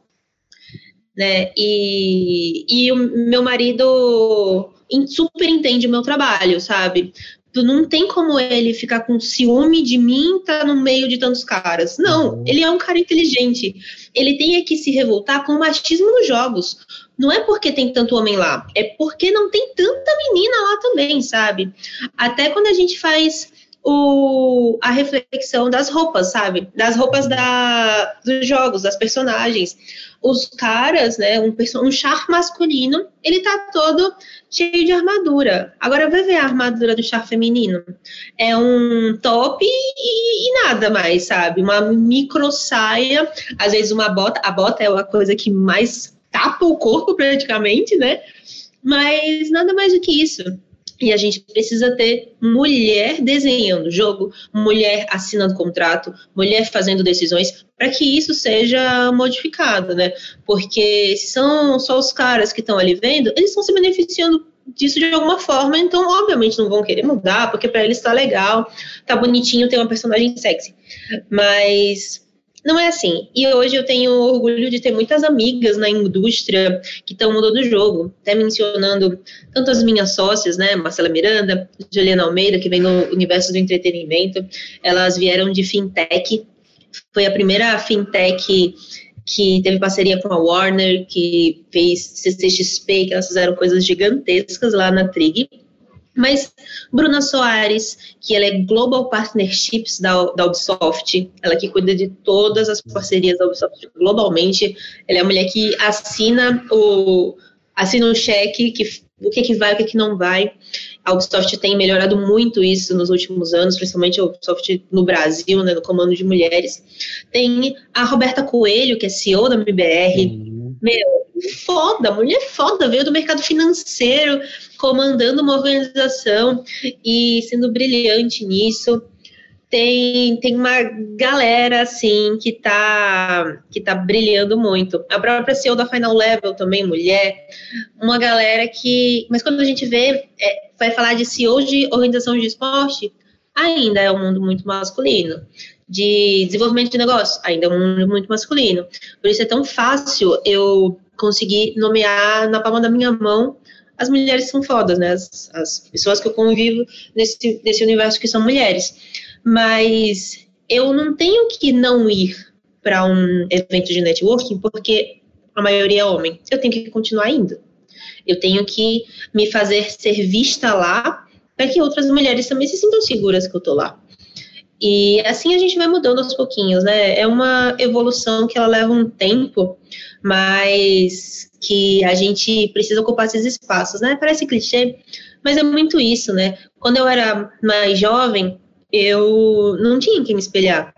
Né? E, e o meu marido super entende o meu trabalho, sabe? Tu não tem como ele ficar com ciúme de mim tá no meio de tantos caras. Não, Uhum. ele é um cara inteligente. Ele tem é que se revoltar com o machismo nos jogos. Não é porque tem tanto homem lá, é porque não tem tanta menina lá também, sabe? Até quando a gente faz o, a reflexão das roupas, sabe? Das roupas da, dos jogos, das personagens. Os caras, né? Um, um char masculino, ele tá todo cheio de armadura. Agora vai ver a armadura do char feminino. É um top e, e nada mais, sabe? Uma micro saia, às vezes uma bota. A bota é a coisa que mais tapa o corpo praticamente, né? Mas nada mais do que isso. E a gente precisa ter mulher desenhando jogo, mulher assinando contrato, mulher fazendo decisões, para que isso seja modificado, né? Porque se são só os caras que estão ali vendo, eles estão se beneficiando disso de alguma forma, então obviamente não vão querer mudar, porque para eles tá legal, tá bonitinho ter uma personagem sexy. Mas não é assim. E hoje eu tenho orgulho de ter muitas amigas na indústria que estão mudando o jogo, até mencionando tanto as minhas sócias, né, Marcela Miranda, Juliana Almeida, que vem no universo do entretenimento, elas vieram de fintech, foi a primeira fintech que teve parceria com a Warner, que fez CCXP, que elas fizeram coisas gigantescas lá na Trig. Mas Bruna Soares, que ela é Global Partnerships da, da Ubisoft, ela que cuida de todas as parcerias da Ubisoft globalmente, ela é a mulher que assina o assina o cheque, que, o que, que vai, o que, que não vai. A Ubisoft tem melhorado muito isso nos últimos anos, principalmente a Ubisoft no Brasil, né, no comando de mulheres. Tem a Roberta Coelho, que é CEO da MBR, foda, mulher foda, veio do mercado financeiro, comandando uma organização e sendo brilhante nisso. Tem, tem uma galera, assim, que tá, que tá brilhando muito. A própria CEO da Final Level também, mulher. Uma galera que... Mas quando a gente vê, é, vai falar de CEO de organização de esporte, ainda é um mundo muito masculino de desenvolvimento de negócio, ainda é um mundo muito masculino. Por isso é tão fácil eu conseguir nomear na palma da minha mão as mulheres são fodas, né? As, as pessoas que eu convivo nesse, nesse universo que são mulheres. Mas eu não tenho que não ir para um evento de networking porque a maioria é homem. Eu tenho que continuar indo. Eu tenho que me fazer ser vista lá para que outras mulheres também se sintam seguras que eu tô lá. E assim a gente vai mudando aos pouquinhos, né? É uma evolução que ela leva um tempo, mas que a gente precisa ocupar esses espaços, né? Parece clichê, Mas é muito isso, né? Quando eu era mais jovem, eu não tinha quem me espelhar.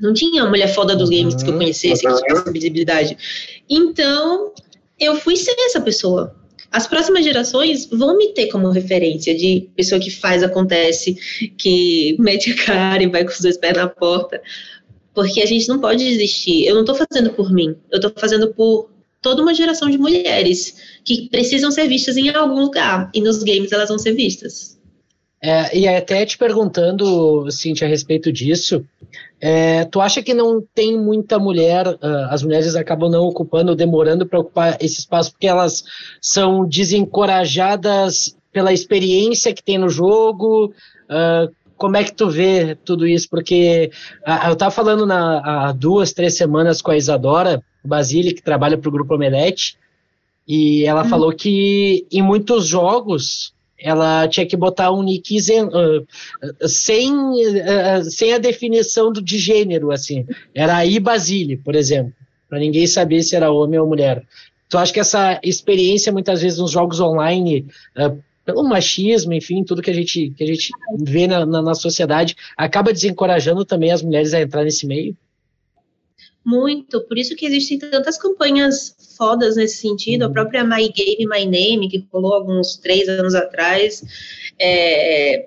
Não tinha uma mulher foda dos games que eu conhecesse, que tivesse visibilidade. Então, eu fui ser essa pessoa. As próximas gerações vão me ter como referência de pessoa que faz, acontece, que mete a cara e vai com os dois pés na porta. Porque a gente não pode desistir. Eu não estou fazendo por mim, eu estou fazendo por toda uma geração de mulheres que precisam ser vistas em algum lugar. E nos games elas vão ser vistas. É, e até te perguntando, Cintia, a respeito disso, é, tu acha que não tem muita mulher, uh, as mulheres acabam não ocupando, demorando para ocupar esse espaço, porque elas são desencorajadas pela experiência que tem no jogo? Uh, como é que tu vê tudo isso? Porque uh, eu estava falando na, há duas, três semanas com a Isadora Basile, que trabalha para o Grupo Omelete, e ela hum. falou que em muitos jogos ela tinha que botar um nick uh, sem, uh, sem a definição do, de gênero, assim. Era aí Basile, por exemplo, para ninguém saber se era homem ou mulher. Tu acha que essa experiência, muitas vezes, nos jogos online, uh, pelo machismo, enfim, tudo que a gente, que a gente vê na, na, na sociedade, acaba desencorajando também as mulheres a entrar nesse meio? Muito, por isso que existem tantas campanhas fodas nesse sentido, a uhum. própria My Game, My Name, que rolou alguns três anos atrás. É...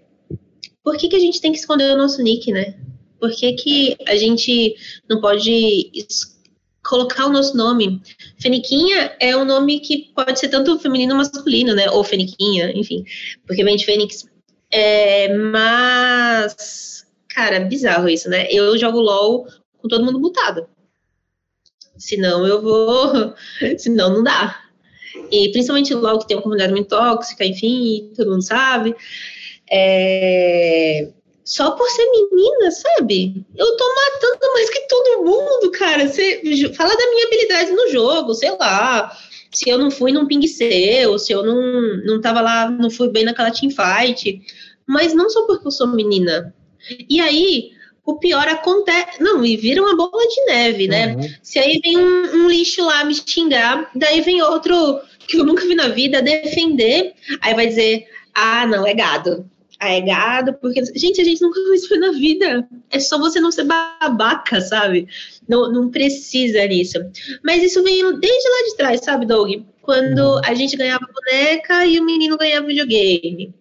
Por que, que a gente tem que esconder o nosso nick, né? Por que, que a gente não pode colocar o nosso nome? Feniquinha é um nome que pode ser tanto feminino ou masculino, né? Ou Feniquinha, enfim, porque vem de Fênix. É, mas, cara, bizarro isso, né? Eu jogo LOL com todo mundo mutado senão eu vou, senão não dá. E principalmente logo que tem uma comunidade muito tóxica, enfim, todo mundo sabe. É... Só por ser menina, sabe? Eu tô matando mais que todo mundo, cara. Você fala da minha habilidade no jogo, sei lá. Se eu não fui num ping seu, se eu não, não tava lá, não fui bem naquela teamfight. Mas não só porque eu sou menina. E aí, o pior acontece. Não, e vira uma bola de neve, né? Uhum. Se aí vem um, um, lixo lá me xingar, daí vem outro que eu nunca vi na vida defender, aí vai dizer: ah, não, é gado. Ah, é gado, porque. Gente, a gente nunca viu isso na vida. É só você não ser babaca, sabe? Não, não precisa nisso. Mas isso veio desde lá de trás, sabe, Doug? Quando uhum. a gente ganhava boneca e o menino ganhava videogame.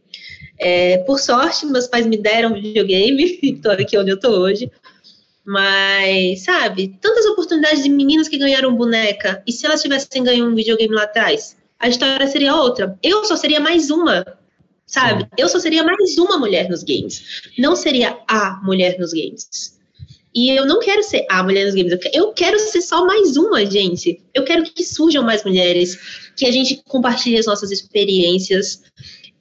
É, por sorte, meus pais me deram videogame, estou aqui onde eu estou hoje. Mas, sabe, tantas oportunidades de meninas que ganharam boneca, e se elas tivessem ganho um videogame lá atrás, a história seria outra. Eu só seria mais uma, sabe? Eu só seria mais uma mulher nos games. Não seria a mulher nos games. E eu não quero ser a mulher nos games, eu quero ser só mais uma, gente. Eu quero que surjam mais mulheres, que a gente compartilhe as nossas experiências,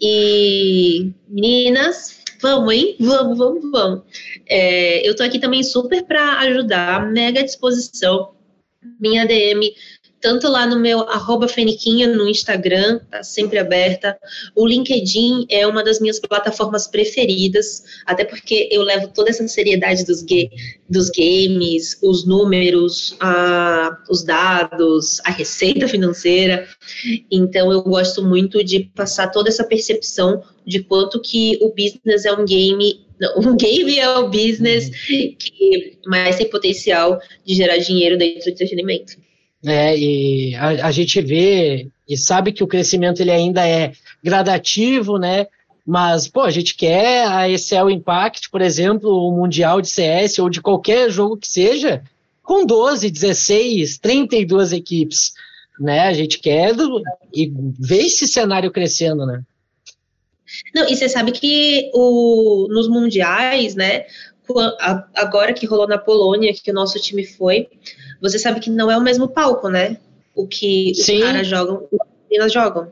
e meninas, vamos, hein? Vamos, vamos, vamos. É, eu tô aqui também super para ajudar, mega disposição. Minha DM tanto lá no meu arroba Feniquinha no Instagram, tá sempre aberta. O LinkedIn é uma das minhas plataformas preferidas, até porque eu levo toda essa seriedade dos, dos games, os números, a, os dados, a receita financeira. Então eu gosto muito de passar toda essa percepção de quanto que o business é um game não, um game é o business uhum. que mais tem potencial de gerar dinheiro dentro do entretenimento né? E a, a, gente vê e sabe que o crescimento ele ainda é gradativo, né? Mas, pô, a gente quer a Excel Impact, por exemplo, o Mundial de CS ou de qualquer jogo que seja, com 12, 16, 32 equipes, né? A gente quer do, e ver esse cenário crescendo, né? Não, e você sabe que o, nos mundiais, né? Agora que rolou na Polônia, que o nosso time foi, você sabe que não é o mesmo palco, né? O que Sim. os caras jogam, o que as meninas jogam.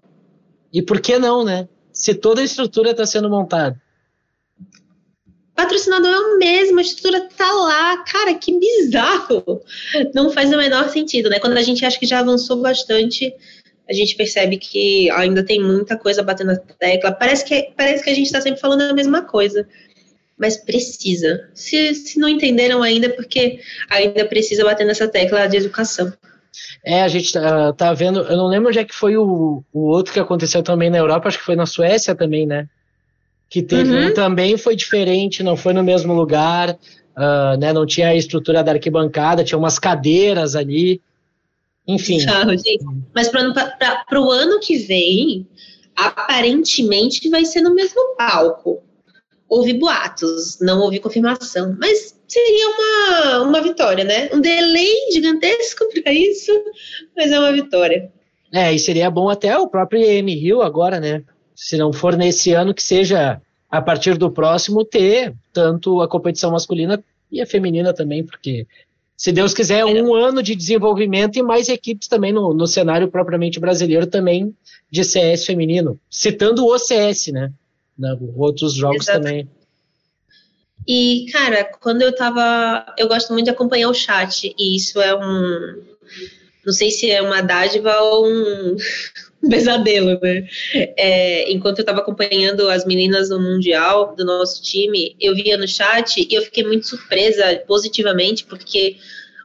E por que não, né? Se toda a estrutura está sendo montada. Patrocinador é o mesmo, a estrutura tá lá. Cara, que bizarro. Não faz o menor sentido, né? Quando a gente acha que já avançou bastante, a gente percebe que ainda tem muita coisa batendo na tecla. Parece que, parece que a gente está sempre falando a mesma coisa mas precisa. Se, se não entenderam ainda, é porque ainda precisa bater nessa tecla de educação. É, a gente tá, tá, vendo, eu não lembro onde é que foi o, o outro que aconteceu também na Europa, acho que foi na Suécia também, né? Que teve uhum. um também, foi diferente, não foi no mesmo lugar, uh, né? Não tinha a estrutura da arquibancada, tinha umas cadeiras ali, enfim. Gente. Mas para o ano que vem, aparentemente vai ser no mesmo palco. Houve boatos, não houve confirmação, mas seria uma, uma vitória, né? Um delay gigantesco para isso, mas é uma vitória. É, e seria bom até o próprio EM Rio agora, né? Se não for nesse ano, que seja a partir do próximo ter tanto a competição masculina e a feminina também, porque se Deus quiser, um ano de desenvolvimento e mais equipes também no, no cenário propriamente brasileiro também de CS feminino, citando o OCS, né? Outros jogos Exato. também. E, cara, quando eu tava. Eu gosto muito de acompanhar o chat, e isso é um. Não sei se é uma dádiva ou um pesadelo, né? É, enquanto eu tava acompanhando as meninas no Mundial do nosso time, eu via no chat e eu fiquei muito surpresa positivamente, porque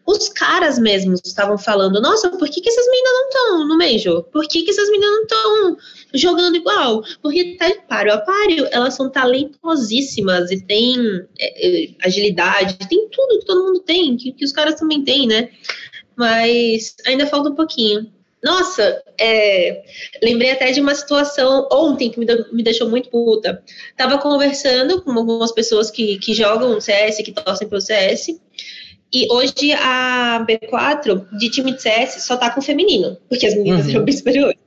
os caras mesmos estavam falando, nossa, por que, que essas meninas não estão no Major? Por que, que essas meninas não estão jogando igual? Porque tá de páreo a páreo, elas são talentosíssimas e têm é, é, agilidade, tem tudo que todo mundo tem, que, que os caras também têm, né? Mas ainda falta um pouquinho. Nossa, é, lembrei até de uma situação ontem que me, me deixou muito puta. Tava conversando com algumas pessoas que, que jogam CS, que torcem pelo CS, e hoje a B4 de time de CS só tá com feminino, porque as meninas uhum. eram bem superiores.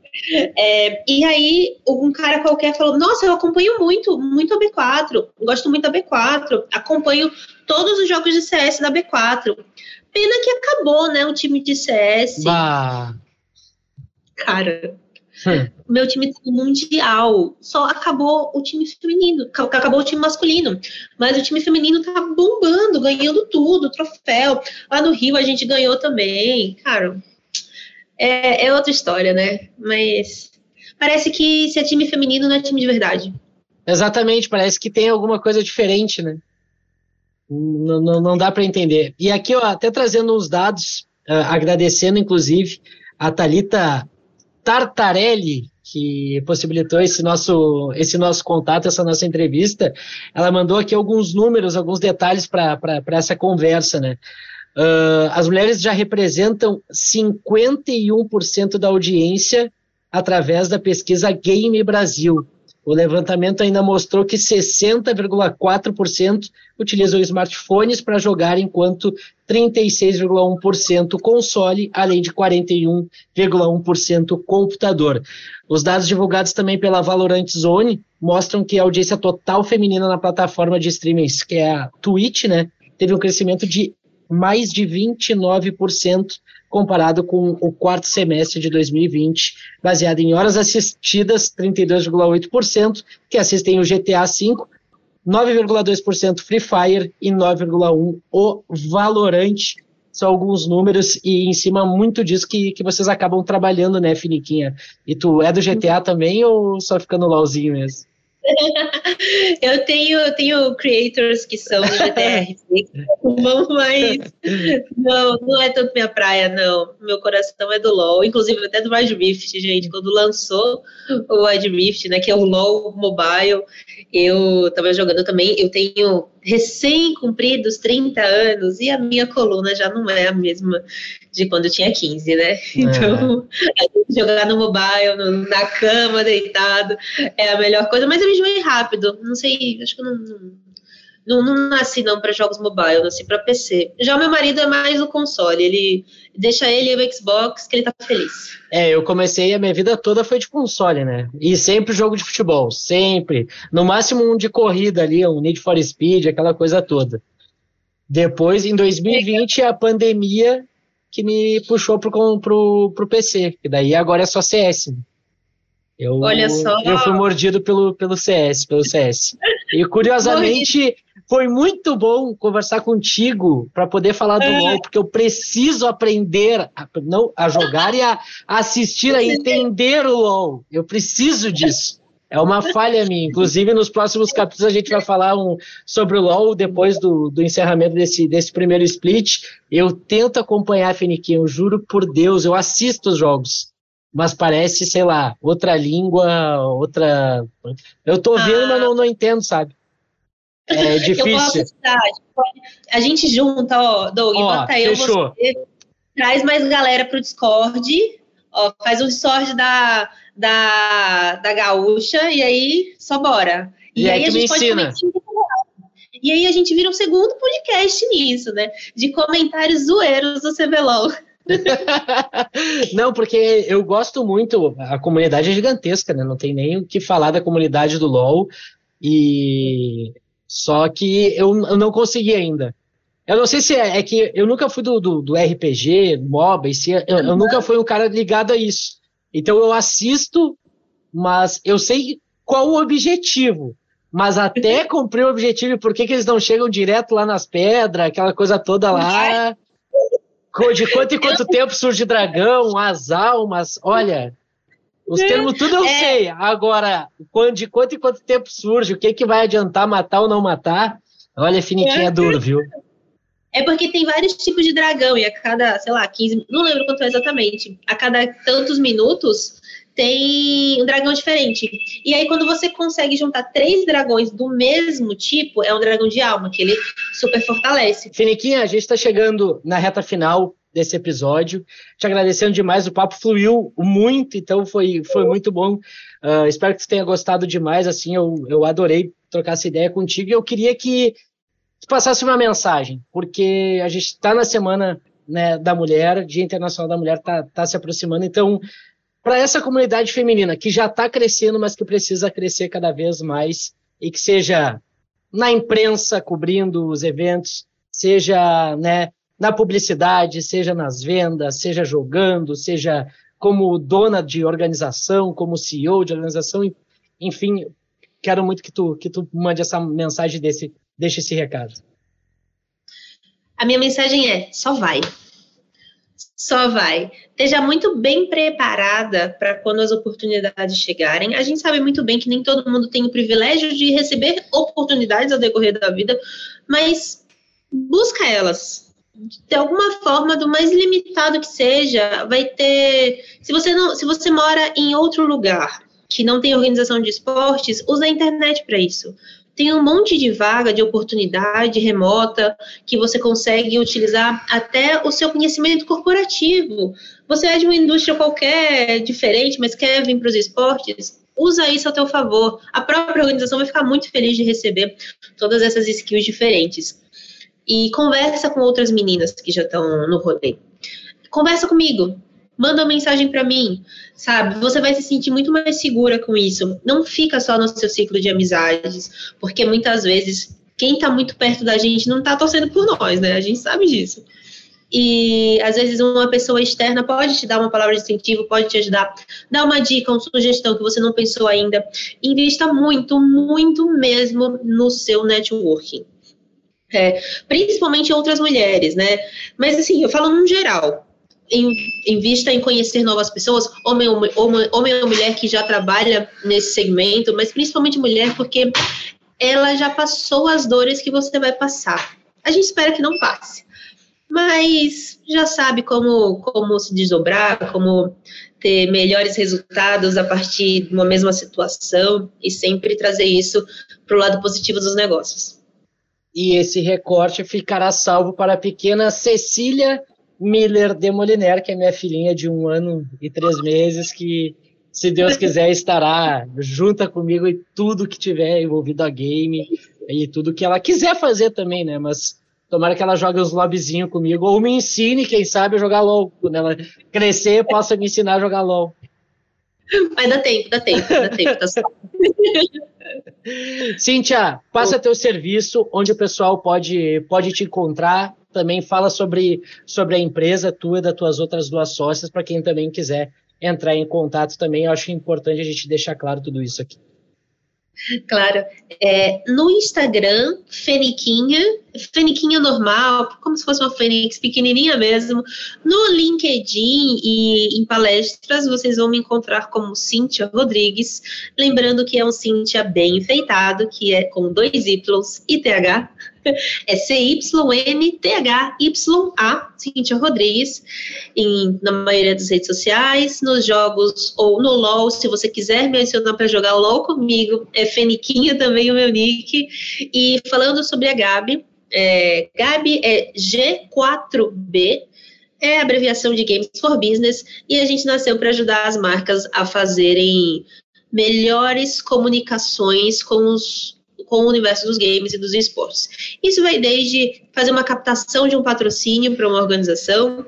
É, e aí, um cara qualquer falou: Nossa, eu acompanho muito, muito a B4, gosto muito da B4, acompanho todos os jogos de CS da B4. Pena que acabou, né, o time de CS. Bah. Cara, Hum. Meu time tá mundial. Só acabou o time feminino. Acabou o time masculino. Mas o time feminino tá bombando, ganhando tudo, troféu. Lá no Rio a gente ganhou também. Cara, é, é outra história, né? Mas parece que se é time feminino não é time de verdade. Exatamente, parece que tem alguma coisa diferente, né? Não, não, não dá para entender. E aqui, ó, até trazendo uns dados, uh, agradecendo inclusive a Talita Tartarelli, que possibilitou esse nosso, esse nosso contato, essa nossa entrevista, ela mandou aqui alguns números, alguns detalhes para essa conversa, né? Uh, as mulheres já representam 51% da audiência através da pesquisa Game Brasil. O levantamento ainda mostrou que 60,4% utilizam smartphones para jogar, enquanto 36,1% console, além de 41,1% computador. Os dados divulgados também pela Valorant Zone mostram que a audiência total feminina na plataforma de streamings, que é a Twitch, né, teve um crescimento de mais de 29% comparado com o quarto semestre de 2020, baseado em horas assistidas, 32,8%, que assistem o GTA V, 9,2% Free Fire e 9,1% o Valorant. São alguns números e em cima muito disso que, que vocês acabam trabalhando, né, Finiquinha? E tu é do GTA também ou só fica no LOLzinho mesmo? eu tenho, eu tenho creators que são GTR, mas não, não é tanto minha praia, não. Meu coração é do LoL, inclusive até do Wild Rift, gente. Quando lançou o Wild Rift, né, que é o LoL Mobile, eu tava jogando também. Eu tenho recém-cumpridos 30 anos e a minha coluna já não é a mesma de quando eu tinha 15, né? É. Então, jogar no mobile, no, na cama, deitado, é a melhor coisa. Mas eu enjoei rápido. Não sei, acho que eu não, não, não nasci não para jogos mobile, nasci para PC. Já o meu marido é mais o console, ele deixa ele o Xbox que ele tá feliz. É, eu comecei a minha vida toda foi de console, né? E sempre jogo de futebol, sempre. No máximo um de corrida ali, um Need for Speed, aquela coisa toda. Depois, em 2020, a pandemia que me puxou pro, pro, pro PC, que daí agora é só CS. Né? Eu, Olha só. Eu fui mordido pelo, pelo CS, pelo CS. E curiosamente, foi muito bom conversar contigo para poder falar do é. LoL, porque eu preciso aprender a, não, a jogar e a, a assistir, a entender o LoL. Eu preciso disso. É uma falha minha. Inclusive, nos próximos capítulos a gente vai falar um, sobre o LoL depois do, do encerramento desse, desse primeiro split. Eu tento acompanhar a Feniquinha, eu juro por Deus, eu assisto os jogos. Mas parece, sei lá, outra língua, outra. Eu tô vendo, ah. mas não, não entendo, sabe? É difícil. a gente junta, ó, Doug, ó, bota eu, fechou. você, traz mais galera pro Discord, ó, faz um Discord da, da, da Gaúcha e aí só bora. E, e aí, aí a gente pode ensina. E aí a gente vira um segundo podcast nisso, né? De comentários zoeiros do CBLOL. Não, porque eu gosto muito, a comunidade é gigantesca, né? Não tem nem o que falar da comunidade do LoL. E só que eu, eu não consegui ainda. Eu não sei se é, é que eu nunca fui do, do, do RPG, MOBA, se, eu, eu nunca fui um cara ligado a isso. Então eu assisto, mas eu sei qual o objetivo. Mas até cumprir o objetivo e por que, que eles não chegam direto lá nas pedras, aquela coisa toda lá. De quanto em quanto tempo surge dragão, as almas, olha. Os termos tudo eu é. sei. Agora, de quanto em quanto tempo surge, o que, que vai adiantar matar ou não matar? Olha, finitinha é duro, viu? É porque tem vários tipos de dragão, e a cada, sei lá, 15, não lembro quanto é exatamente, a cada tantos minutos tem um dragão diferente. E aí, quando você consegue juntar três dragões do mesmo tipo, é um dragão de alma, que ele super fortalece. Finiquinha, a gente está chegando na reta final desse episódio. Te agradecendo demais, o papo fluiu muito, então foi, foi muito bom. Uh, espero que você tenha gostado demais, assim, eu, eu adorei trocar essa ideia contigo e eu queria que passasse uma mensagem, porque a gente está na semana né, da mulher, Dia Internacional da Mulher está tá se aproximando, então para essa comunidade feminina que já está crescendo, mas que precisa crescer cada vez mais e que seja na imprensa cobrindo os eventos, seja né, na publicidade, seja nas vendas, seja jogando, seja como dona de organização, como CEO de organização, enfim, quero muito que tu, que tu mande essa mensagem desse, deixe esse recado. A minha mensagem é: só vai. Só vai. Esteja muito bem preparada para quando as oportunidades chegarem. A gente sabe muito bem que nem todo mundo tem o privilégio de receber oportunidades ao decorrer da vida, mas busca elas, de alguma forma, do mais limitado que seja, vai ter. Se você não, se você mora em outro lugar que não tem organização de esportes, usa a internet para isso. Tem um monte de vaga, de oportunidade remota que você consegue utilizar até o seu conhecimento corporativo. Você é de uma indústria qualquer diferente, mas quer vir para os esportes, usa isso a teu favor. A própria organização vai ficar muito feliz de receber todas essas skills diferentes e conversa com outras meninas que já estão no rolê. Conversa comigo, manda uma mensagem para mim, sabe? Você vai se sentir muito mais segura com isso. Não fica só no seu ciclo de amizades, porque muitas vezes quem está muito perto da gente não está torcendo por nós, né? A gente sabe disso. E às vezes uma pessoa externa pode te dar uma palavra de incentivo, pode te ajudar, dar uma dica, uma sugestão que você não pensou ainda. Invista muito, muito mesmo no seu networking é, principalmente outras mulheres, né? Mas assim, eu falo no geral, em, em, vista em conhecer novas pessoas, homem ou, homem ou mulher que já trabalha nesse segmento, mas principalmente mulher, porque ela já passou as dores que você vai passar. A gente espera que não passe, mas já sabe como, como se desdobrar, como ter melhores resultados a partir de uma mesma situação e sempre trazer isso para o lado positivo dos negócios e esse recorte ficará salvo para a pequena Cecília Miller de Moliner, que é minha filhinha de um ano e três meses, que, se Deus quiser, estará junta comigo em tudo que tiver envolvido a game e tudo que ela quiser fazer também, né? Mas tomara que ela jogue uns lobbyzinhos comigo, ou me ensine, quem sabe, a jogar LOL. Quando ela crescer, possa me ensinar a jogar LOL. Mas dá tempo, dá tempo, dá tempo, tá só. Cíntia, passa teu serviço, onde o pessoal pode, pode te encontrar. Também fala sobre, sobre a empresa tua e das tuas outras duas sócias, para quem também quiser entrar em contato também. Eu acho importante a gente deixar claro tudo isso aqui. Claro. É, no Instagram, Feniquinha, fêniquinha normal, como se fosse uma fênix pequenininha mesmo. No LinkedIn e em palestras, vocês vão me encontrar como Cíntia Rodrigues. Lembrando que é um Cíntia bem enfeitado, que é com dois Ys e TH. É C-Y-N-T-H-Y-A, Cíntia Rodrigues, em, na maioria das redes sociais, nos jogos ou no LOL, se você quiser me adicionar para jogar LOL comigo, é Feniquinha também o meu nick. E falando sobre a Gabi, é, é G4B, é abreviação de Games for Business, e a gente nasceu para ajudar as marcas a fazerem melhores comunicações com os com o universo dos games e dos esportes. Isso vai desde fazer uma captação de um patrocínio para uma organização,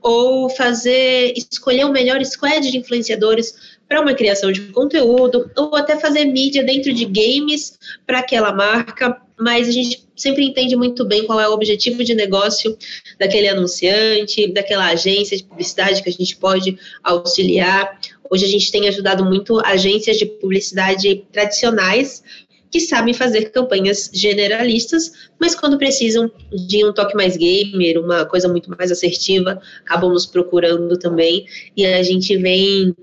ou fazer escolher o melhor squad de influenciadores para uma criação de conteúdo, ou até fazer mídia dentro de games para aquela marca, mas a gente sempre entende muito bem qual é o objetivo de negócio daquele anunciante, daquela agência de publicidade que a gente pode auxiliar. Hoje a gente tem ajudado muito agências de publicidade tradicionais que sabem fazer campanhas generalistas, mas quando precisam de um toque mais gamer, uma coisa muito mais assertiva, acabam nos procurando também e a gente vem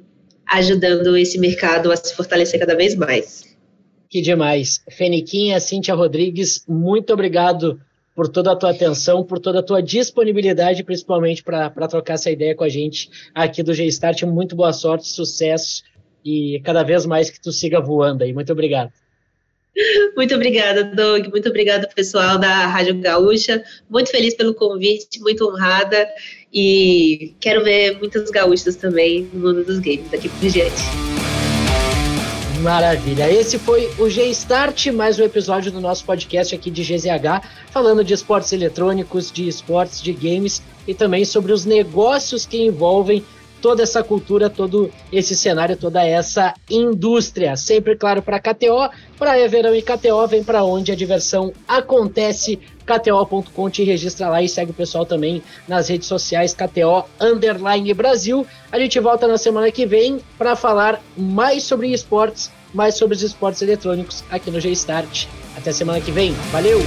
ajudando esse mercado a se fortalecer cada vez mais. Que demais. Feniquinha, Cíntia Rodrigues, muito obrigado por toda a tua atenção, por toda a tua disponibilidade, principalmente para trocar essa ideia com a gente aqui do G-Start. Muito boa sorte, sucesso e cada vez mais que tu siga voando aí. Muito obrigado. Muito obrigada, Doug. Muito obrigada, pessoal da Rádio Gaúcha. Muito feliz pelo convite, muito honrada. E quero ver muitas gaúchas também no mundo dos games daqui por diante. Maravilha. Esse foi o G-Start, mais um episódio do nosso podcast aqui de GZH, falando de esportes eletrônicos, de esportes, de games e também sobre os negócios que envolvem toda essa cultura, todo esse cenário, toda essa indústria. Sempre claro para KTO, para Verão e KTO, vem para onde a diversão acontece. KTO.com te registra lá e segue o pessoal também nas redes sociais KTO Underline Brasil. A gente volta na semana que vem para falar mais sobre esportes, mais sobre os esportes eletrônicos aqui no G-Start. Até semana que vem. Valeu!